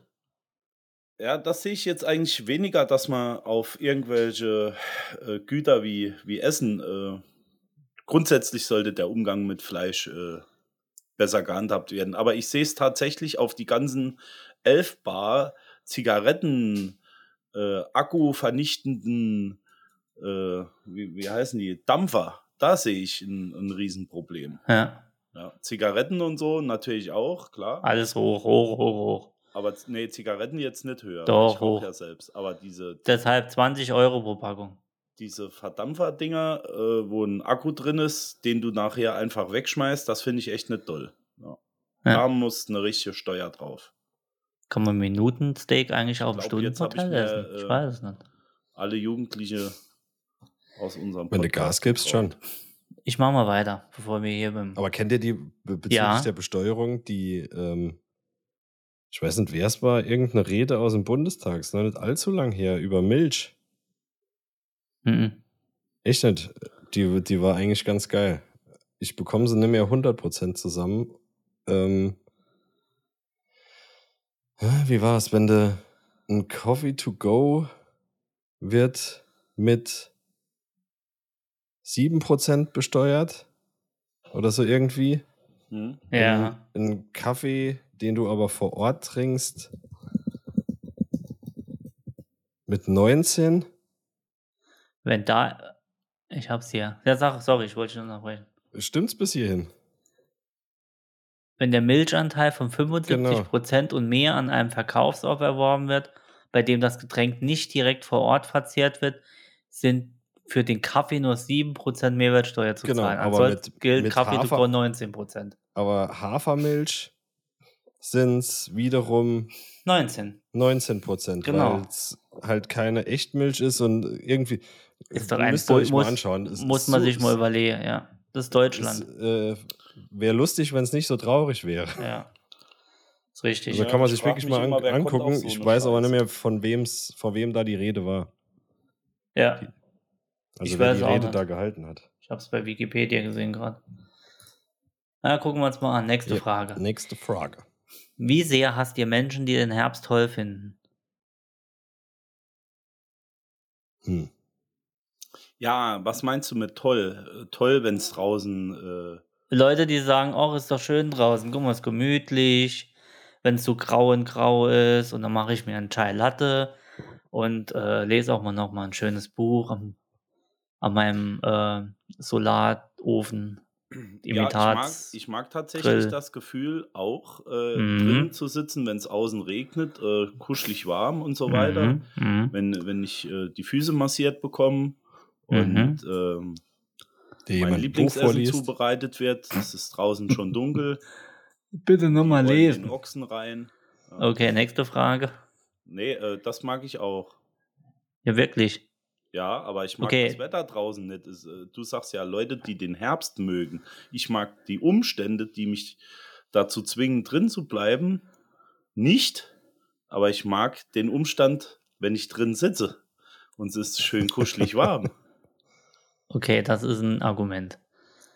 Ja, das sehe ich jetzt eigentlich weniger, dass man auf irgendwelche äh, Güter wie, wie Essen, äh, grundsätzlich sollte der Umgang mit Fleisch äh, besser gehandhabt werden. Aber ich sehe es tatsächlich auf die ganzen 11 Bar Zigaretten, äh, akkuvernichtenden, äh, wie, wie heißen die, Dampfer. Da sehe ich ein, ein Riesenproblem. Ja. Ja, Zigaretten und so natürlich auch, klar. Alles hoch, hoch, hoch, hoch. Aber nee, Zigaretten jetzt nicht höher. Doch, ich hoch. ja selbst. Aber diese, Deshalb 20 Euro pro Packung. diese Verdampfer-Dinger, äh, wo ein Akku drin ist, den du nachher einfach wegschmeißt, das finde ich echt nicht toll. Ja. Da Ja. muss eine richtige Steuer drauf. Kann man Minutensteak eigentlich auf ich mir, essen? Ich äh, weiß es nicht. Alle Jugendliche aus unserem Wenn du Podcast Gas gibst, schon. Ich mach mal weiter, bevor wir hier beim. Aber kennt ihr die be- bezüglich Ja. der Besteuerung, die, ähm, ich weiß nicht, wer es war, irgendeine Rede aus dem Bundestag, ist noch nicht allzu lang her, über Milch. Mhm. Echt nicht. Die, die war eigentlich ganz geil. Ich bekomme sie nicht mehr 100% zusammen. Ähm, hä, wie war es, wenn du ein Coffee to go wird mit 7% besteuert? Oder so irgendwie? Hm? Ja. Ein, Kaffee, den du aber vor Ort trinkst, mit 19? Wenn da. Ich hab's hier. Ja, sag, sorry, ich wollte schon unterbrechen. Stimmt's bis hierhin? Wenn der Milchanteil von 75% und mehr an einem Verkaufsort erworben wird, bei dem das Getränk nicht direkt vor Ort verzehrt wird, sind für den Kaffee nur 7% Mehrwertsteuer zu Genau, zahlen. aber Ansonsten mit- gilt mit Kaffee Hafer- go 19%. Aber Hafermilch sind's wiederum 19. 19 Prozent, Genau. weil es halt keine Echtmilch ist und irgendwie Ist doch ein müsst ihr euch muss, mal anschauen. Es muss man so- sich mal es- überlegen, ja. Das ist Deutschland. Es äh, wäre lustig, wenn es nicht so traurig wäre. ja. Ist richtig. Also Ja, kann man ich sich wirklich mal an, immer, angucken. so ich weiß aber nicht Scheiße? mehr, von wem's, von wem da die Rede war. ja. Also Ich wer die Rede nicht. da gehalten hat. Ich habe es bei Wikipedia gesehen gerade. Na, gucken wir uns mal an. Nächste Ja, Frage. Nächste Frage. Wie sehr hasst ihr Menschen, die den Herbst toll finden? Hm. Ja, was meinst du mit toll? Äh, Toll, wenn es draußen. Äh, Leute, die sagen, oh, ist doch schön draußen, guck mal, ist gemütlich, wenn es so grau und grau ist und dann mache ich mir einen Chai Latte und äh, lese auch mal noch mal ein schönes Buch am, an meinem äh, Solatofen. ja, ich mag, Imitats. ich mag tatsächlich Grill. das Gefühl, auch äh, Mhm. drinnen zu sitzen, wenn es außen regnet, äh, kuschelig warm und so weiter. Mhm, mhm. Wenn, wenn ich äh, die Füße massiert bekomme Mhm. und ähm, Dir mein Lieblingsessen zubereitet wird. Es ist draußen schon dunkel. Bitte nochmal in den lesen. Ochsen rein. Ja. Okay, nächste Frage. Nee, äh, das mag ich auch. Ja, wirklich. Ja, aber ich mag Okay. das Wetter draußen nicht. Äh, du sagst ja Leute, die den Herbst mögen. Ich mag die Umstände, die mich dazu zwingen, drin zu bleiben, nicht. Aber ich mag den Umstand, wenn ich drin sitze. Und es ist schön kuschelig warm. Okay, das ist ein Argument.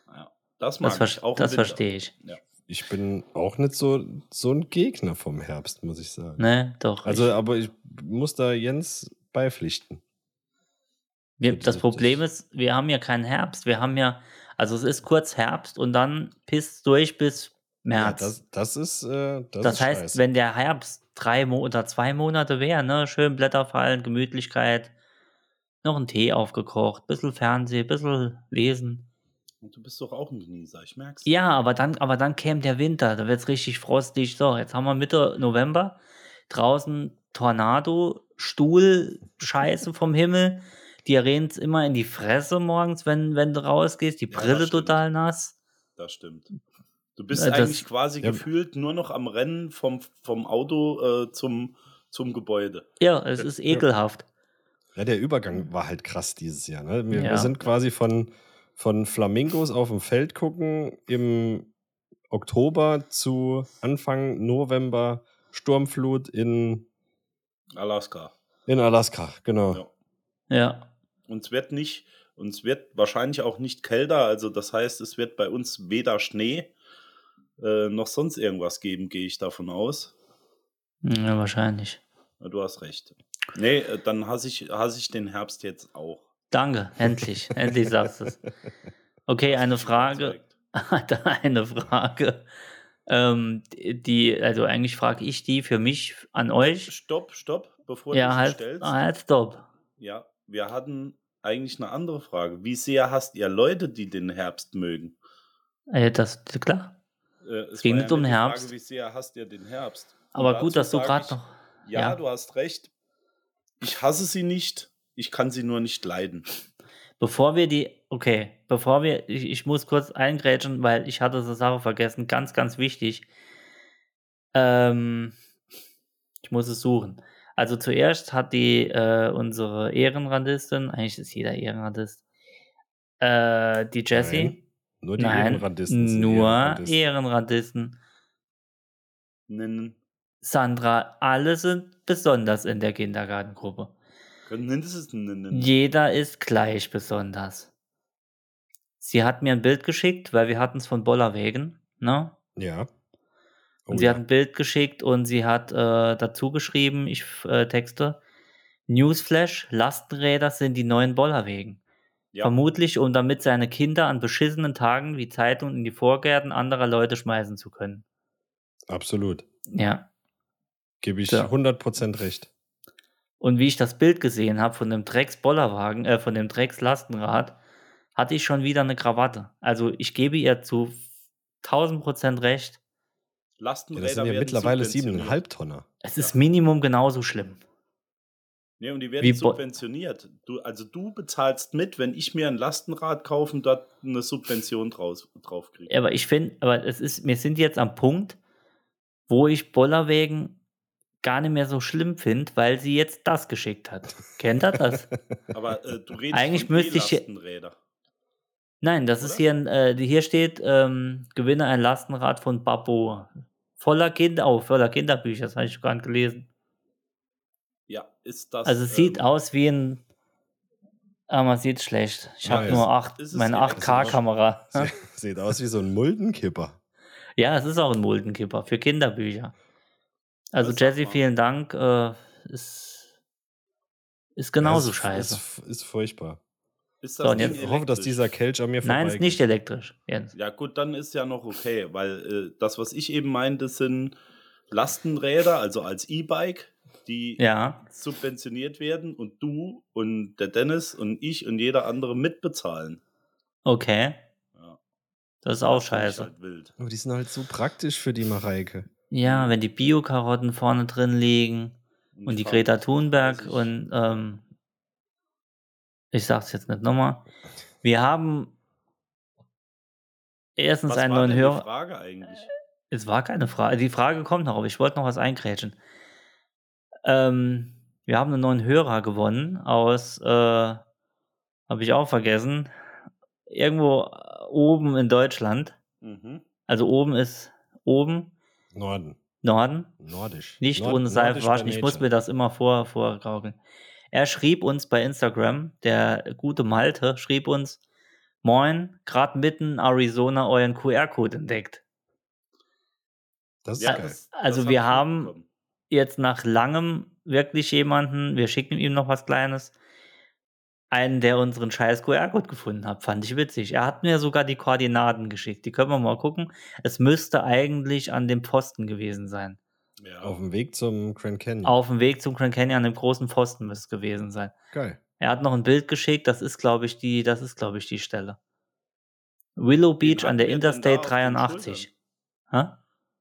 Ja, das mag Das, ich auch. das verstehe ich. Ja. Ich bin auch nicht so, so ein Gegner vom Herbst, muss ich sagen. Ne, doch. Also, ich, aber ich muss da Jens beipflichten. Wir, das. Problem ist, wir haben ja keinen Herbst. Wir haben ja, also es ist kurz Herbst und dann pisst durch bis März. Ja, das, das ist. Äh, das Das ist heißt, scheiße. wenn der Herbst drei Mo oder zwei Monate wäre, ne, schön Blätter fallen, Gemütlichkeit, noch ein Tee aufgekocht, bisschen Fernsehen, bisschen lesen. Und du bist doch auch ein Genießer, ich merk's. Ja, aber dann, aber dann käme der Winter, da wird's richtig frostig. So, jetzt haben wir Mitte November, draußen Tornado, Stuhl, Scheiße vom Himmel. Dir rennt's immer in die Fresse morgens, wenn, wenn du rausgehst, die Brille total nass. Das stimmt. Du bist Äh, das- eigentlich quasi Ja. gefühlt nur noch am Rennen vom, vom Auto äh, zum, zum Gebäude. Ja, es ist ekelhaft. Ja, der Übergang war halt krass dieses Jahr. Ne? Wir, Ja. wir sind quasi von, von Flamingos auf dem Feld gucken im Oktober zu Anfang November Sturmflut in, Alaska. in Alaska. Genau. Ja. Ja. Und es wird nicht, und es wird wahrscheinlich auch nicht kälter. Also das heißt, es wird bei uns weder Schnee äh, noch sonst irgendwas geben, gehe ich davon aus. Ja, wahrscheinlich. Ja, Du hast recht. Nee, äh, dann hasse ich, hasse ich den Herbst jetzt auch. Danke, endlich. endlich sagst du es. Okay, eine Frage. eine Frage. Ähm, die, also eigentlich frage ich die für mich an euch. Stopp, stopp, bevor Ja, du halt, stellst. halt, stopp. Ja, wir hatten eigentlich eine andere Frage. Wie sehr hasst ihr Leute, die den Herbst mögen? Äh, das, klar. Äh, es ging nicht um Herbst. Frage, wie sehr hasst ihr den Herbst? Aber gut, dass du gerade noch. Ja, ja. du hast recht. Ich hasse sie nicht. Ich kann sie nur nicht leiden. Bevor wir die, okay, bevor wir, ich, ich muss kurz eingrätschen, weil ich hatte so Sache vergessen, ganz, ganz wichtig. Ähm, ich muss es suchen. Also zuerst hat die, äh, unsere Ehrenrandistin, eigentlich ist jeder Ehrenrandist, äh, die Jessie, Nein, nur die Nein, Ehrenrandisten. nur Ehrenrandisten. Ehrenrandisten, Nennen, Sandra, alle sind besonders in der Kindergartengruppe. können es nennen. Jeder ist gleich besonders. Sie hat mir ein Bild geschickt, weil wir hatten es von Bollerwegen, ne? Ja. Und Oh sie ja. hat ein Bild geschickt und sie hat äh, dazu geschrieben, ich äh, texte, Newsflash, Lastenräder sind die neuen Bollerwegen. Ja, Vermutlich, um damit seine Kinder an beschissenen Tagen wie Zeitungen in die Vorgärten anderer Leute schmeißen zu können. Absolut. Ja. Gebe ich Ja. 100% recht. Und wie ich das Bild gesehen habe von dem Drecks-Bollerwagen, äh, von dem Drecks-Lastenrad, hatte ich schon wieder eine Krawatte. Also ich gebe ihr zu 1000 Prozent recht. Ja, Lastenräder das sind ja mittlerweile. 7,5 Tonner. Es Ja. ist Minimum genauso schlimm. Nee, und die werden Wie subventioniert. Du, also du bezahlst mit, wenn ich mir ein Lastenrad kaufe und dort eine Subvention draus, drauf kriege. Aber ich finde, aber es ist, wir sind jetzt am Punkt, wo ich Bollerwegen gar nicht mehr so schlimm finde, weil sie jetzt das geschickt hat. Kennt ihr das? Aber äh, du redest Eigentlich von müsste ich- E-Lastenräder. Nein, das ist Oder? hier, ein, äh, hier steht, ähm, gewinne ein Lastenrad von Babbo. Voller Kinder, oh, voller Kinderbücher, das habe ich gar nicht gelesen. Ja, ist das. Also es sieht ähm, aus wie ein. Ah, man sieht schlecht. Ich habe nur acht, meine ja- 8K-Kamera. Sieht aus wie so ein Muldenkipper. Ja, es ist auch ein Muldenkipper für Kinderbücher. Also Das Jesse, vielen Dank. Äh, ist, ist genauso Ja, scheiße. Ist, ist, ist furchtbar. Ist So, und jetzt Ich hoffe, dass dieser Kelch an mir Nein, ist nicht elektrisch, Jens. Ja, gut, dann ist ja noch okay, weil äh, das, was ich eben meinte, sind Lastenräder, also als E-Bike, die Ja, subventioniert werden und du und der Dennis und ich und jeder andere mitbezahlen. okay. Ja. Das ist auch Das ich scheiße. Halt wild. Aber die sind halt so praktisch für die Mareike. Ja, wenn die Bio-Karotten vorne drin liegen und die ich Greta Thunberg und ähm, ich sag's jetzt nicht nochmal. Wir haben erstens Was einen neuen denn die Hörer. Frage eigentlich? Es war keine Frage. Die Frage kommt noch, aber ich wollte noch was eingrätschen. Ähm, wir haben einen neuen Hörer gewonnen aus, äh, habe ich auch vergessen, irgendwo äh, oben in Deutschland. Mhm. Also oben ist oben, Norden. Norden, Nordisch. nicht Nord- ohne Seife Nordisch waschen. by Ich muss mir das immer vor, vorgaukeln. Er schrieb uns bei Instagram, der gute Malte schrieb uns, Moin, gerade mitten in Arizona euren QR-Code entdeckt. Das ist Ja, geil. Also das wir haben- mitbekommen. Jetzt nach langem wirklich jemanden, wir schicken ihm noch was Kleines, einen, der unseren scheiß QR-Code gefunden hat. Fand ich witzig. Er hat mir sogar die Koordinaten geschickt. Die können wir mal gucken. Es müsste eigentlich an dem Pfosten gewesen sein. Ja. Auf dem Weg zum Grand Canyon. Auf dem Weg zum Grand Canyon, an dem großen Pfosten müsste es gewesen sein. Geil. Er hat noch ein Bild geschickt, das ist, glaube ich, die, das ist, glaube ich, die Stelle. Willow Beach an der Interstate auf den 83. Hä?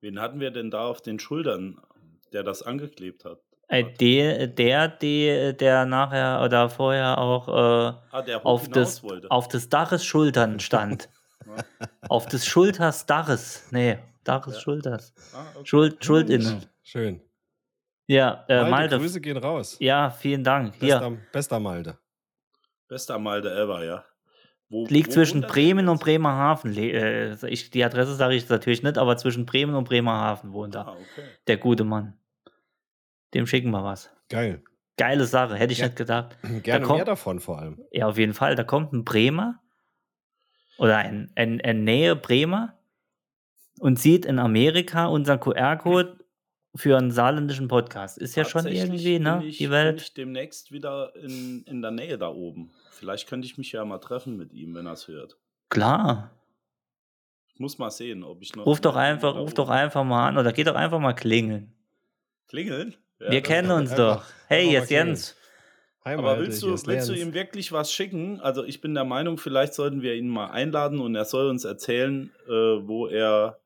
Wen hatten wir denn da auf den Schultern, der das angeklebt hat? Äh, der, der, der, der nachher oder vorher auch äh, Ah, auf, des, wollte. auf des Daches Schultern stand. Auf des Schulters Daches. Nee, Daches Ja. Schulters. Ah, okay. Schuld, Schuld innen. Schön. Ja, äh, Malte, Malte. Grüße gehen raus. Ja, vielen Dank. Hier. Bester, bester Malte. Bester Malte ever, ja. Wo, Liegt wo zwischen Bremen und? Bremerhaven. Äh, ich, die Adresse sage ich natürlich nicht, aber zwischen Bremen und Bremerhaven wohnt er. Ah, okay. Der gute Mann. Dem schicken wir was. Geil. Geile Sache, hätte ich Ja. nicht gedacht. Gerne kommt- mehr davon vor allem. Ja, auf jeden Fall. Da kommt ein Bremer oder ein, ein, ein Nähe Bremer und sieht in Amerika unseren QR-Code für einen saarländischen Podcast. Ist ja schon irgendwie, ne? bin ich, Die Bin Welt. ich demnächst wieder in, in der Nähe da oben. Vielleicht könnte ich mich ja mal treffen mit ihm, wenn er es hört. Klar. Ich muss mal sehen, ob ich noch. Ruf doch einfach, ruf doch einfach mal an oder geh doch einfach mal klingeln. Klingeln? Ja, Wir kennen uns doch. Hey, jetzt. Jens. Hi, Aber willst du, willst du ihm wirklich was schicken? Also ich bin der Meinung, vielleicht sollten wir ihn mal einladen und er soll uns erzählen, äh, wo er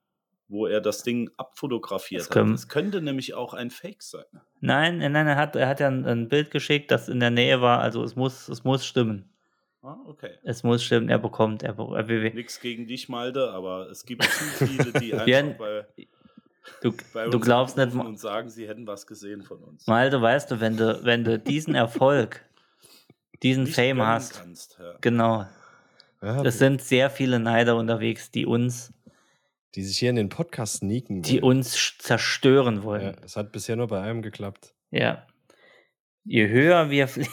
wo er das Ding abfotografiert Das hat. Das könnte nämlich auch ein Fake sein. Nein, nein, er hat, er hat ja ein, ein Bild geschickt, das in der Nähe war. Also es muss, es muss stimmen. Ah, okay. Es muss stimmen. Er bekommt, er, be- er, Nichts gegen dich, Malte, aber es gibt zu viele, die einfach bei, du, bei du uns glaubst nicht, und sagen, sie hätten was gesehen von uns. Malte, weißt du, wenn du, wenn du diesen Erfolg, diesen Nicht Fame hast, Kannst, ja. genau, Ja, es sind sehr viele Neider unterwegs, die uns, die sich hier in den Podcast sneaken die wollen. uns zerstören Ja, wollen. es hat bisher nur bei einem geklappt. Ja. Je höher wir fliegen,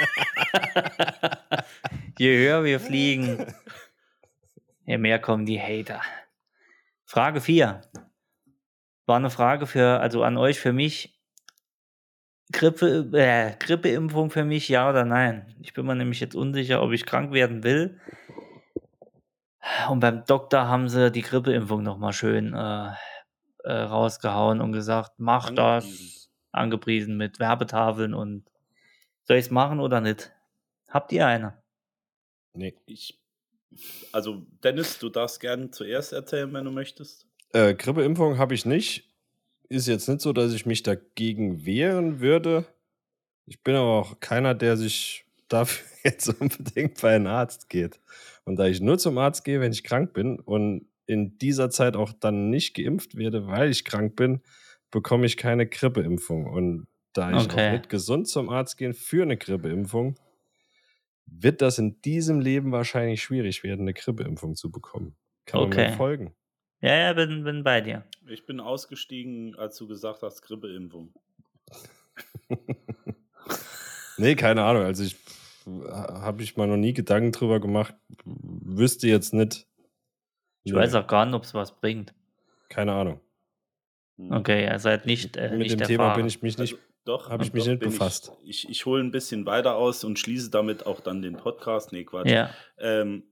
je höher wir fliegen, je mehr kommen die Hater. Frage 4. War eine Frage für, also an euch, für mich. Grippe, äh, Grippeimpfung für mich, ja oder nein? Ich bin mir nämlich jetzt unsicher, ob ich krank werden will. Und beim Doktor haben sie die Grippeimpfung nochmal schön äh, äh, rausgehauen und gesagt, mach das Angepriesen. angepriesen mit Werbetafeln und soll ich es machen oder nicht? Habt ihr eine? Nee. Ich, also, Dennis, du darfst gerne zuerst erzählen, wenn du möchtest. Äh, Grippeimpfung habe ich nicht. Ist jetzt nicht so, dass ich mich dagegen wehren würde. Ich bin aber auch keiner, der sich dafür jetzt unbedingt bei einem Arzt geht. Und da ich nur zum Arzt gehe, wenn ich krank bin und in dieser Zeit auch dann nicht geimpft werde, weil ich krank bin, bekomme ich keine Grippeimpfung. Und da ich Okay. auch nicht gesund zum Arzt gehe für eine Grippeimpfung, wird das in diesem Leben wahrscheinlich schwierig werden, eine Grippeimpfung zu bekommen. Kann man Okay. mir folgen? Ja, ja, bin, bin bei dir. Ich bin ausgestiegen, als du gesagt hast, Grippeimpfung. Nee, keine Ahnung. Also ich habe ich mal noch nie Gedanken drüber gemacht. Wüsste jetzt nicht. Ich Nee. weiß auch gar nicht, ob es was bringt. Keine Ahnung. Hm. Okay, ihr seid nicht, äh, Mit nicht dem Thema bin ich mich nicht. Also, doch, hab ich mich nicht befasst. Ich, ich, ich hole ein bisschen weiter aus und schließe damit auch dann den Podcast. Nee, Quatsch. Ja, Ähm,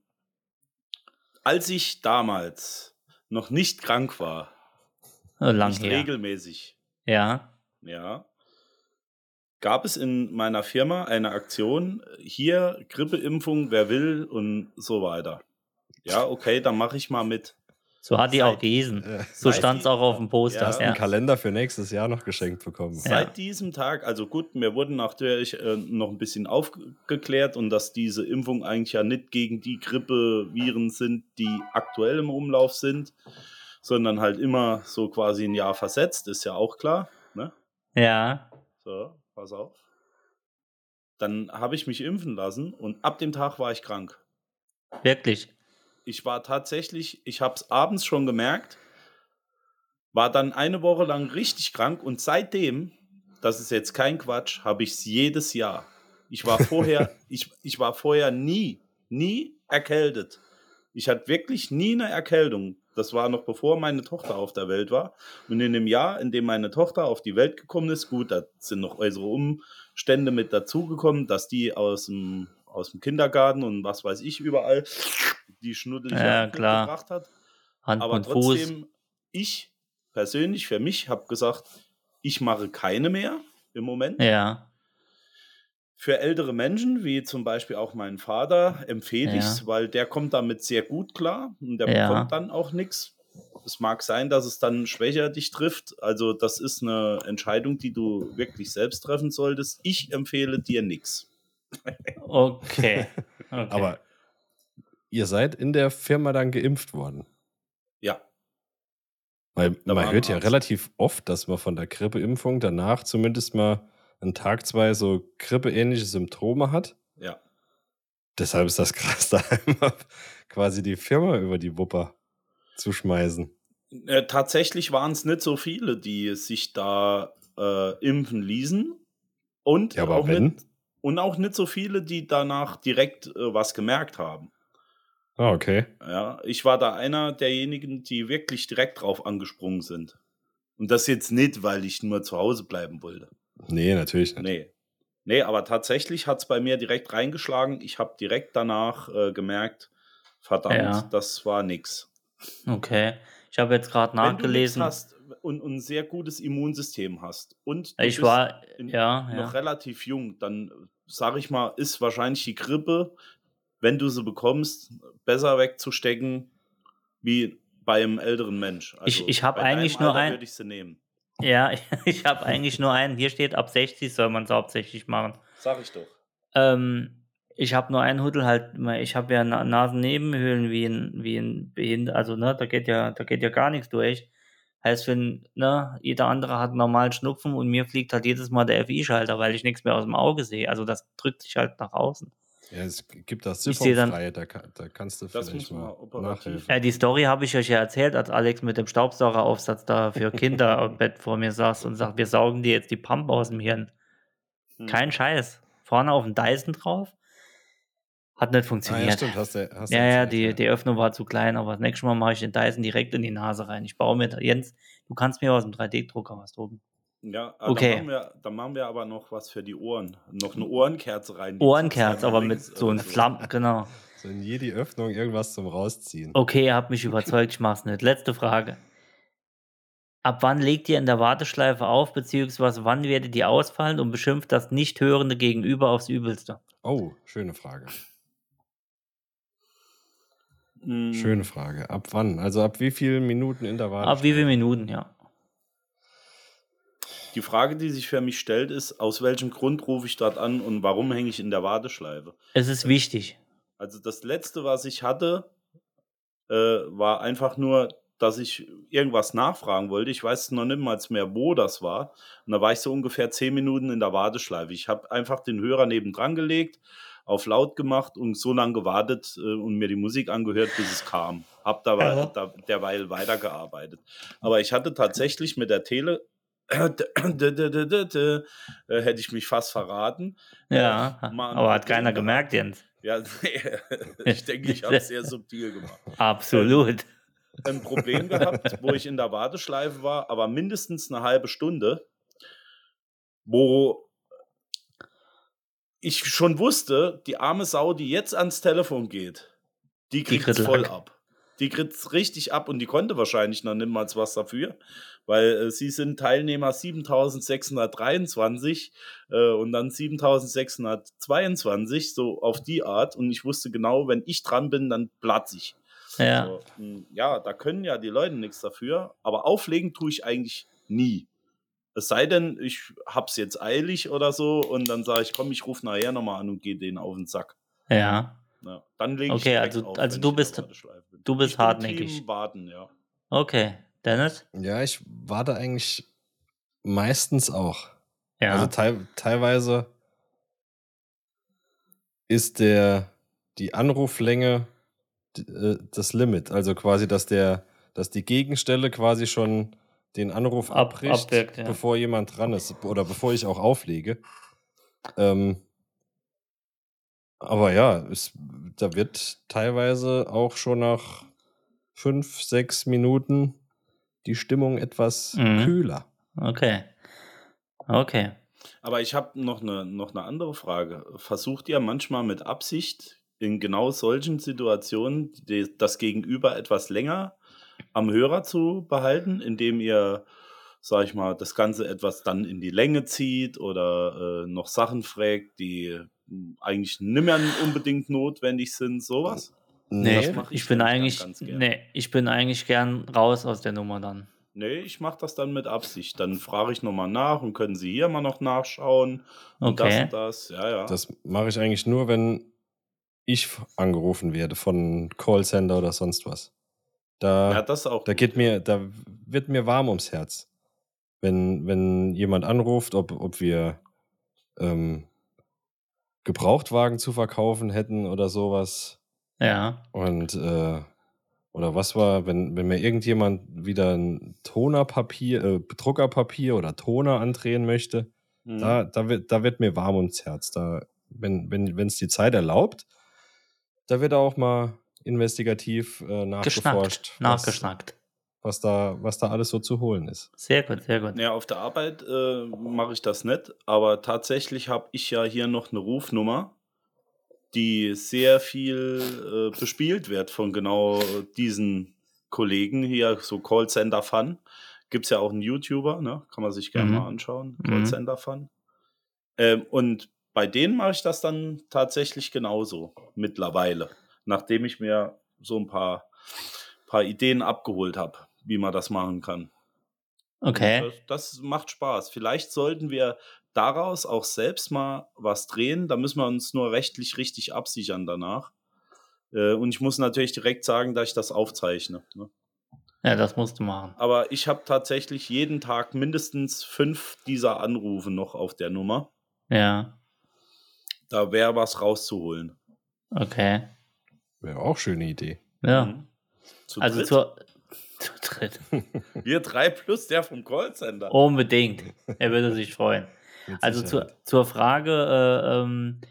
als ich damals noch nicht krank war, äh, lang nicht her. regelmäßig, Ja, ja, gab es in meiner Firma eine Aktion, hier Grippeimpfung, wer will und so weiter. Ja, okay, dann mache ich mal mit. so hat die Seit- auch gehießen. Äh, So stand es auch auf dem Poster. Ja. einen Ja. Kalender für nächstes Jahr noch geschenkt bekommen. Ja. Seit diesem Tag, also gut, mir wurden natürlich äh, noch ein bisschen aufgeklärt und dass diese Impfung eigentlich ja nicht gegen die Grippeviren sind, die aktuell im Umlauf sind, sondern halt immer so quasi ein Jahr versetzt, ist ja auch klar. Ne? ja. So, pass auf. Dann habe ich mich impfen lassen und ab dem Tag war ich krank. wirklich. Ich war tatsächlich, ich habe es abends schon gemerkt, war dann eine Woche lang richtig krank und seitdem, das ist jetzt kein Quatsch, habe ich es jedes Jahr. Ich war vorher, ich, ich war vorher nie, nie erkältet. Ich hatte wirklich nie eine Erkältung. Das war noch bevor meine Tochter auf der Welt war. Und in dem Jahr, in dem meine Tochter auf die Welt gekommen ist, gut, da sind noch äußere Umstände mit dazugekommen, dass die aus dem, aus dem Kindergarten und was weiß ich überall die schnuddelige Ja, klar. mitgebracht hat. Hand Aber und Fuß. trotzdem, ich persönlich für mich habe gesagt, ich mache keine mehr im Moment. Ja, Für ältere Menschen, wie zum Beispiel auch meinen Vater, empfehle Ja. ich es, weil der kommt damit sehr gut klar und der Ja. bekommt dann auch nichts. Es mag sein, dass es dann schwächer dich trifft. Also das ist eine Entscheidung, die du wirklich selbst treffen solltest. Ich empfehle dir nichts. okay. okay. Aber ihr seid in der Firma dann geimpft worden. Ja, Weil man hört ja relativ oft, dass man von der Grippeimpfung danach zumindest mal einen Tag, zwei so grippeähnliche Symptome hat. ja. Deshalb ist das krass, da einmal quasi die Firma über die Wupper zu schmeißen. Äh, tatsächlich waren es nicht so viele, die sich da äh, impfen ließen. Und, Ja, auch nicht, und auch nicht so viele, die danach direkt äh, was gemerkt haben. Ah, okay. Ja, ich war da einer derjenigen, die wirklich direkt drauf angesprungen sind. Und das jetzt nicht, weil ich nur zu Hause bleiben wollte. Nee, natürlich nicht. Nee. Nee, aber tatsächlich hat es bei mir direkt reingeschlagen. Ich habe direkt danach äh, gemerkt, verdammt, Ja. das war nix. okay. Ich habe jetzt gerade Wenn du nachgelesen. hast und, und ein sehr gutes Immunsystem hast und du Ich bist war, in- ja, noch ja. relativ jung, dann sage ich mal, ist wahrscheinlich die Grippe, wenn du sie bekommst, besser wegzustecken wie bei einem älteren Mensch. Also Ich- ich hab bei deinem eigentlich nur Alter ein- würde ich sie nehmen. Ja, ich habe eigentlich nur einen. Hier steht, ab 60 soll man es hauptsächlich machen. Sag ich doch. Ähm, ich habe nur einen Huddel halt, ich habe ja Na- Nasennebenhöhlen wie ein, wie ein Behind, also ne, da geht ja, da geht ja gar nichts durch. Heißt, wenn, ne, jeder andere hat normalen Schnupfen und mir fliegt halt jedes Mal der FI-Schalter, weil ich nichts mehr aus dem Auge sehe. Also das drückt sich halt nach außen. Ja, es gibt das Siphonfreie, da, da kannst du Das vielleicht mal operativ- nachhelfen. Ja, die Story habe ich euch ja erzählt, als Alex mit dem Staubsaugeraufsatz da für Kinder am Bett vor mir saß und sagt, wir saugen dir jetzt die Pampe aus dem Hirn. Hm. Kein Scheiß. Vorne auf dem Dyson drauf. Hat nicht Ah, funktioniert. ja, stimmt, hast du, hast du Ja, ja, erzählt, die, die Öffnung war zu klein, aber das nächste Mal mache ich den Dyson direkt in die Nase rein. Ich baue mir, Jens, du kannst mir aus dem 3D-Drucker was drucken. Ja, aber Okay. dann, machen wir, dann machen wir aber noch was für die Ohren. Noch eine Ohrenkerze rein. die Ohrenkerz, zweimal aber mit so einem oder Flamm, genau. So in jede Öffnung irgendwas zum Rausziehen. Okay, ihr habt mich überzeugt, ich mach's nicht. Letzte Frage. Ab wann legt ihr in der Warteschleife auf, beziehungsweise wann werdet ihr ausfallen und beschimpft das Nichthörende Gegenüber aufs Übelste? Oh, schöne Frage. Mm, Schöne Frage. Ab wann? Also ab wie vielen Minuten in der Warteschleife? Ab wie viele Minuten, ja. Die Frage, die sich für mich stellt, ist, aus welchem Grund rufe ich dort an und warum hänge ich in der Warteschleife? Es ist wichtig. Also das letzte, was ich hatte, äh, war einfach nur, dass ich irgendwas nachfragen wollte. Ich weiß noch nicht mal mehr, wo das war. Und da war ich so ungefähr zehn Minuten in der Warteschleife. Ich habe einfach den Hörer nebendran gelegt, auf laut gemacht und so lange gewartet äh, und mir die Musik angehört, bis es kam. Hab dabei da, derweil weitergearbeitet. Aber ich hatte tatsächlich mit der Tele hätte ich mich fast verraten. Ja, Äh, mal ein aber hat keiner gemerkt, Jens. Ja, ich denke, ich habe es sehr subtil gemacht. Absolut. ein Problem gehabt, wo ich in der Warteschleife war, aber mindestens eine halbe Stunde, wo ich schon wusste, die arme Sau, die jetzt ans Telefon geht, die kriegt voll ab. Die kriegt richtig ab und die konnte wahrscheinlich noch niemals was dafür, weil äh, sie sind Teilnehmer 7623 äh, und dann 7622, so auf die Art. Und ich wusste genau, wenn ich dran bin, dann platz ich. Ja. So, mh, ja, da können ja die Leute nichts dafür, aber auflegen tue ich eigentlich nie. Es sei denn, ich hab's jetzt eilig oder so und dann sage ich, komm, ich rufe nachher nochmal an und gehe denen auf den Sack. Ja. Ja, dann lege ich Okay, also- auf, also du bist- du bist ich hartnäckig. Team Warten, ja. Okay. Dennis? Ja, ich warte eigentlich meistens auch. Ja. Also teil, teilweise ist der die Anruflänge äh, das Limit. Also quasi, dass der, dass die Gegenstelle quasi schon den Anruf Ab- abbricht, abwirkt, ja. bevor jemand dran ist oder bevor ich auch auflege. Ähm, aber ja, es, da wird teilweise auch schon nach fünf, sechs Minuten die Stimmung etwas Mhm. kühler. okay. Okay. Aber ich habe noch eine, noch eine andere Frage. Versucht ihr manchmal mit Absicht in genau solchen Situationen die, das Gegenüber etwas länger am Hörer zu behalten, indem ihr, sag ich mal, das Ganze etwas dann in die Länge zieht oder äh, noch Sachen fragt, die eigentlich nicht mehr unbedingt notwendig sind, sowas? Nee, Das ich, ich bin eigentlich, ganz gern. nee, ich bin eigentlich gern raus aus der Nummer dann. Nee, ich mache das dann mit Absicht. Dann frage ich nochmal nach und können Sie hier mal noch nachschauen. Und das Okay. und das. Ja, ja. Das mache ich eigentlich nur, wenn ich angerufen werde von Callcenter oder sonst was. Da, ja, das auch. da gut. geht mir, da wird mir warm ums Herz. Wenn, wenn jemand anruft, ob, ob wir ähm, Gebrauchtwagen zu verkaufen hätten oder sowas. Ja. Und äh, oder was war, wenn, wenn mir irgendjemand wieder ein Tonerpapier, äh, Druckerpapier oder Toner andrehen möchte, Mhm. da, da, wird, da wird mir warm ums Herz. Da, wenn wenn wenn, es die Zeit erlaubt, da wird auch mal investigativ äh, nachgeforscht, Geschnackt. Nachgeschnackt. Was, da, was da alles so zu holen ist. Sehr gut, sehr gut. Ja, auf der Arbeit äh, mache ich das nicht, aber tatsächlich habe ich ja hier noch eine Rufnummer, die sehr viel äh, bespielt wird von genau diesen Kollegen hier, so Callcenter Fun. Gibt es ja auch einen YouTuber, ne? kann man sich gerne Mhm. mal anschauen, Mhm. Callcenter Fun. Ähm, und bei denen mache ich das dann tatsächlich genauso mittlerweile, nachdem ich mir so ein paar, paar Ideen abgeholt habe, wie man das machen kann. Okay. Das, das macht Spaß. Vielleicht sollten wir daraus auch selbst mal was drehen. Da müssen wir uns nur rechtlich richtig absichern danach. Äh, Und ich muss natürlich direkt sagen, dass ich das aufzeichne. ne? Ja, das musst du machen. Aber ich habe tatsächlich jeden Tag mindestens fünf dieser Anrufe noch auf der Nummer. Ja. Da wäre was rauszuholen. Okay. Wäre auch schöne Idee. Ja. Mhm. Zu Also zur, zu dritt. wir drei plus der vom Callcenter. Unbedingt. Er würde sich freuen. Also Sicherheit. zur, Frage äh, ähm,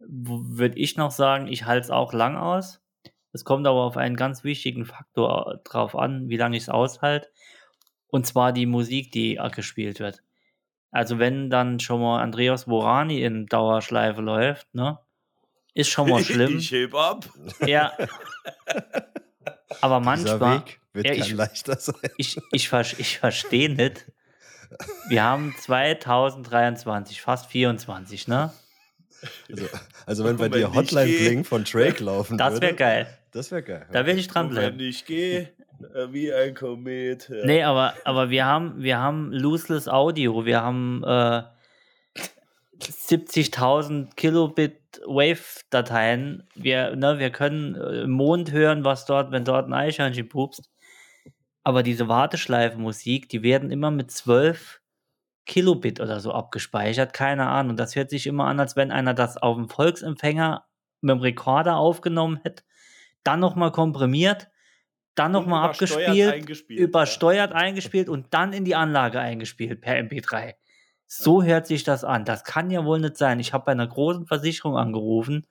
würde ich noch sagen, ich halte es auch lang aus. Es kommt aber auf einen ganz wichtigen Faktor äh, drauf an, wie lange ich es aushalte. Und zwar die Musik, die gespielt wird. Also wenn dann schon mal Andreas Borani in Dauerschleife läuft, ne? Ist schon mal schlimm. Ich heb ab. ja. Aber manchmal, Weg wird Ja, kein ich- leichter sein. ich, ich, ver ich verstehe nicht. Wir haben 2023, fast 24, ne? Also, also wenn bei dir ich Hotline Bling von Drake laufen Das würde. wäre geil. Das wäre geil. Da will ich Und wenn dranbleiben. ich gehe, äh, wie ein Komet. Ja. Nee, aber, aber wir haben, wir haben Lossless Audio, wir haben äh, 70.000 Kilobit Wave-Dateien. Wir, ne, wir können äh, im Mond hören, was dort, wenn dort ein Eichhörnchen pupst. Aber diese Warteschleifenmusik, die werden immer mit 12 Kilobit oder so abgespeichert. Keine Ahnung. Das hört sich immer an, als wenn einer das auf dem Volksempfänger mit dem Rekorder aufgenommen hätte, dann nochmal komprimiert, dann Und nochmal abgespielt, eingespielt, übersteuert eingespielt und dann in die Anlage eingespielt per MP3. So hört sich das an. Das kann ja wohl nicht sein. Ich habe bei einer großen Versicherung angerufen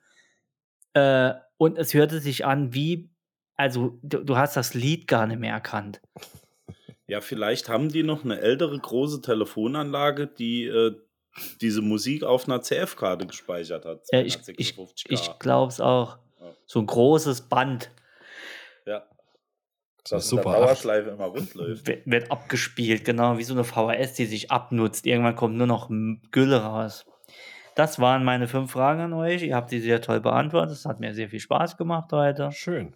äh, und es hörte sich an wie also du, du hast das Lied gar nicht mehr erkannt. Ja, vielleicht haben die noch eine ältere große Telefonanlage, die äh, diese Musik auf einer CF-Karte gespeichert hat. Ja, ich ich, 256K. ich glaube es auch. Ja. So ein großes Band. Das ist in der super. Dauerschleife immer rund läuft. wird, wird abgespielt, genau wie so eine VHS, die sich abnutzt. Irgendwann kommt nur noch Gülle raus. Das waren meine fünf Fragen an euch. Ihr habt die sehr toll beantwortet. Es hat mir sehr viel Spaß gemacht heute. Schön.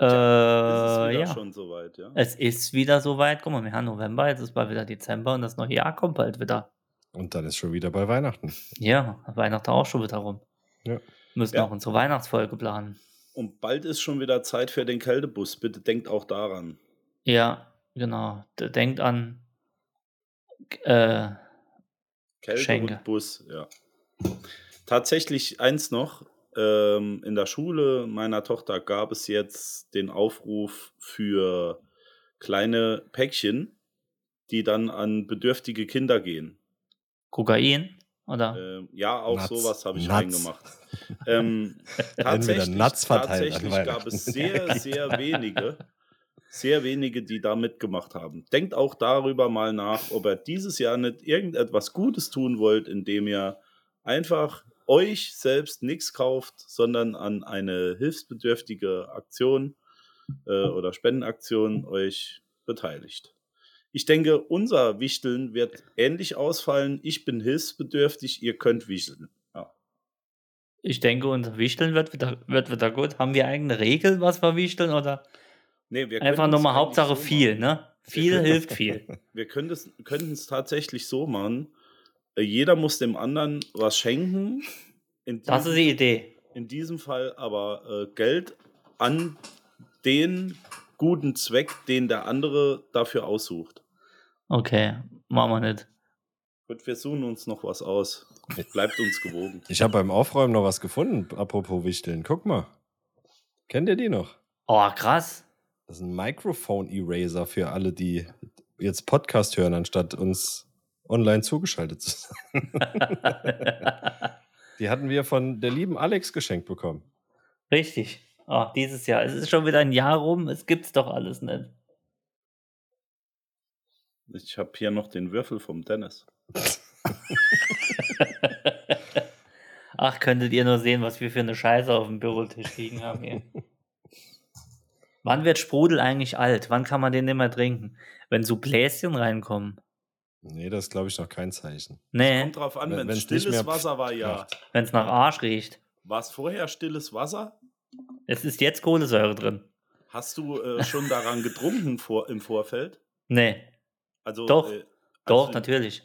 Äh, ist es wieder ja. schon soweit, ja? Es ist wieder soweit. Guck mal, wir haben November, jetzt ist bald wieder Dezember und das neue Jahr kommt bald wieder. Und dann ist schon wieder bei Weihnachten. Ja, Weihnachten auch schon wieder rum. Ja. Müssen Ja. auch unsere Weihnachtsfolge planen. Und bald ist schon wieder Zeit für den Kältebus. Bitte denkt auch daran. Ja, genau. Denkt an äh, Kälte Geschenke. und Bus, ja. Tatsächlich eins noch. Ähm, in der Schule meiner Tochter gab es jetzt den Aufruf für kleine Päckchen, die dann an bedürftige Kinder gehen. Kokain, oder? Ähm, ja, auch Nuts. sowas habe ich Nuts. reingemacht. Ähm, tatsächlich tatsächlich gab es sehr, sehr wenige, sehr wenige, die da mitgemacht haben. Denkt auch darüber mal nach, ob ihr dieses Jahr nicht irgendetwas Gutes tun wollt, indem ihr einfach euch selbst nichts kauft, sondern an eine hilfsbedürftige Aktion äh, oder Spendenaktion euch beteiligt. Ich denke, unser Wichteln wird ähnlich ausfallen. Ich bin hilfsbedürftig, ihr könnt wichteln. Ja. Ich denke, unser Wichteln wird wieder, wird wieder gut. Haben wir eigene Regeln, was wir wichteln? Oder Nee, wir einfach nochmal eigentlich Hauptsache so viel, ne? Viel können- hilft viel. Wir könnten es tatsächlich so machen. äh, Jeder muss dem anderen was schenken. In Das ist diesem, die Idee. in diesem Fall aber äh, Geld an den guten Zweck, den der andere dafür aussucht. Okay, machen wir nicht. Gut, wir suchen uns noch was aus. Bleibt uns gewogen. Ich habe beim Aufräumen noch was gefunden, apropos Wichteln. Guck mal. Kennt ihr die noch? Oh, krass. Das ist ein Microphone Eraser für alle, die jetzt Podcast hören, anstatt uns online zugeschaltet zu sein. Die hatten wir von der lieben Alex geschenkt bekommen. Richtig. Oh, dieses Jahr. Es ist schon wieder ein Jahr rum. Es gibt's doch alles nicht. Ich habe hier noch den Würfel vom Dennis. Ach, könntet ihr nur sehen, was wir für eine Scheiße auf dem Bürotisch liegen haben hier. Wann wird Sprudel eigentlich alt? Wann kann man den nicht mehr trinken? Wenn so Bläschen reinkommen. Nee, das ist, glaube ich, noch kein Zeichen. Nee, Kommt drauf an, Wenn- wenn es stilles mehr Wasser war, ja. wenn es nach Arsch riecht. War es vorher stilles Wasser? Es ist jetzt Kohlensäure drin. Hast du äh, schon daran getrunken vor, im Vorfeld? Nee, Also, Doch. äh, doch, also- natürlich.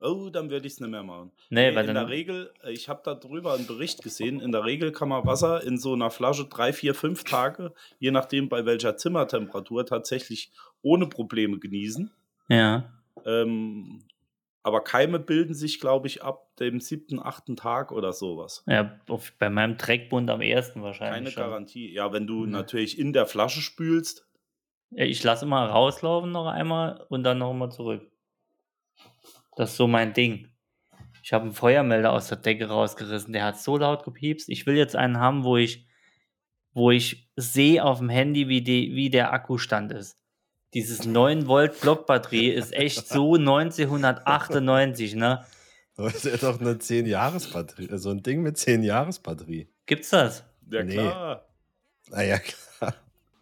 Oh, dann würde ich es nicht mehr machen. Nee, Nee, weil in der Regel, äh, ich habe darüber einen Bericht gesehen, in der Regel kann man Wasser in so einer Flasche drei, vier, fünf Tage, je nachdem bei welcher Zimmertemperatur, tatsächlich ohne Probleme genießen. Ja. Ähm, aber Keime bilden sich, glaube ich, ab dem siebten, achten Tag oder sowas. Ja, auf, bei meinem Dreckbund am ersten Keine wahrscheinlich. schon. Garantie. Ja, wenn du Mhm. natürlich in der Flasche spülst, Ich lasse immer rauslaufen noch einmal und dann noch mal zurück. Das ist so mein Ding. Ich habe einen Feuermelder aus der Decke rausgerissen. Der hat so laut gepiepst. Ich will jetzt einen haben, wo ich, wo ich sehe auf dem Handy, wie, die, wie der Akkustand ist. Dieses 9 Volt Blockbatterie ist echt so 1998, ne? Das ist doch eine 10-Jahres-Batterie. So ein Ding mit 10-Jahres-Batterie. Gibt's das? ja Nee. klar. Naja, klar.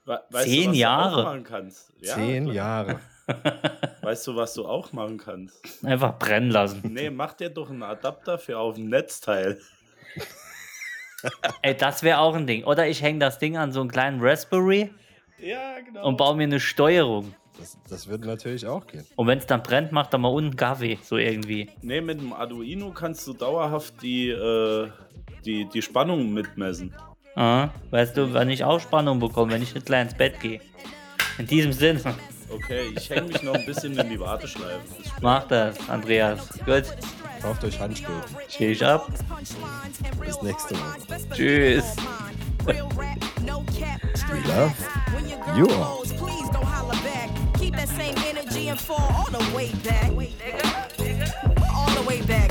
We weißt Zehn du, was Jahre. Du auch machen kannst? Ja, 10 klar. Jahre. Weißt du, was du auch machen kannst? Einfach brennen lassen. Nee, mach dir doch einen Adapter für auf dem Netzteil. Ey, das wäre auch ein Ding. Oder ich hänge das Ding an so einen kleinen Raspberry Ja, genau. und baue mir eine Steuerung. Das, das würde natürlich auch gehen. Und wenn es dann brennt, macht er mal unten Kaffee, so irgendwie. Nee, mit dem Arduino kannst du dauerhaft die, äh, die, die Spannung mitmessen. Ah, weißt du, wenn ich auch Spannung bekomme, wenn ich nicht gleich ins Bett gehe. In diesem Sinne, Okay, ich hänge mich noch ein bisschen in die Warteschleife. Mach das, Andreas. Gut, Kauft euch Handschuhe. steh ich ab. Bis nächste Mal. Tschüss. We love you all. Please don't holler back. Keep that same energy and fall all the way back. All the way back.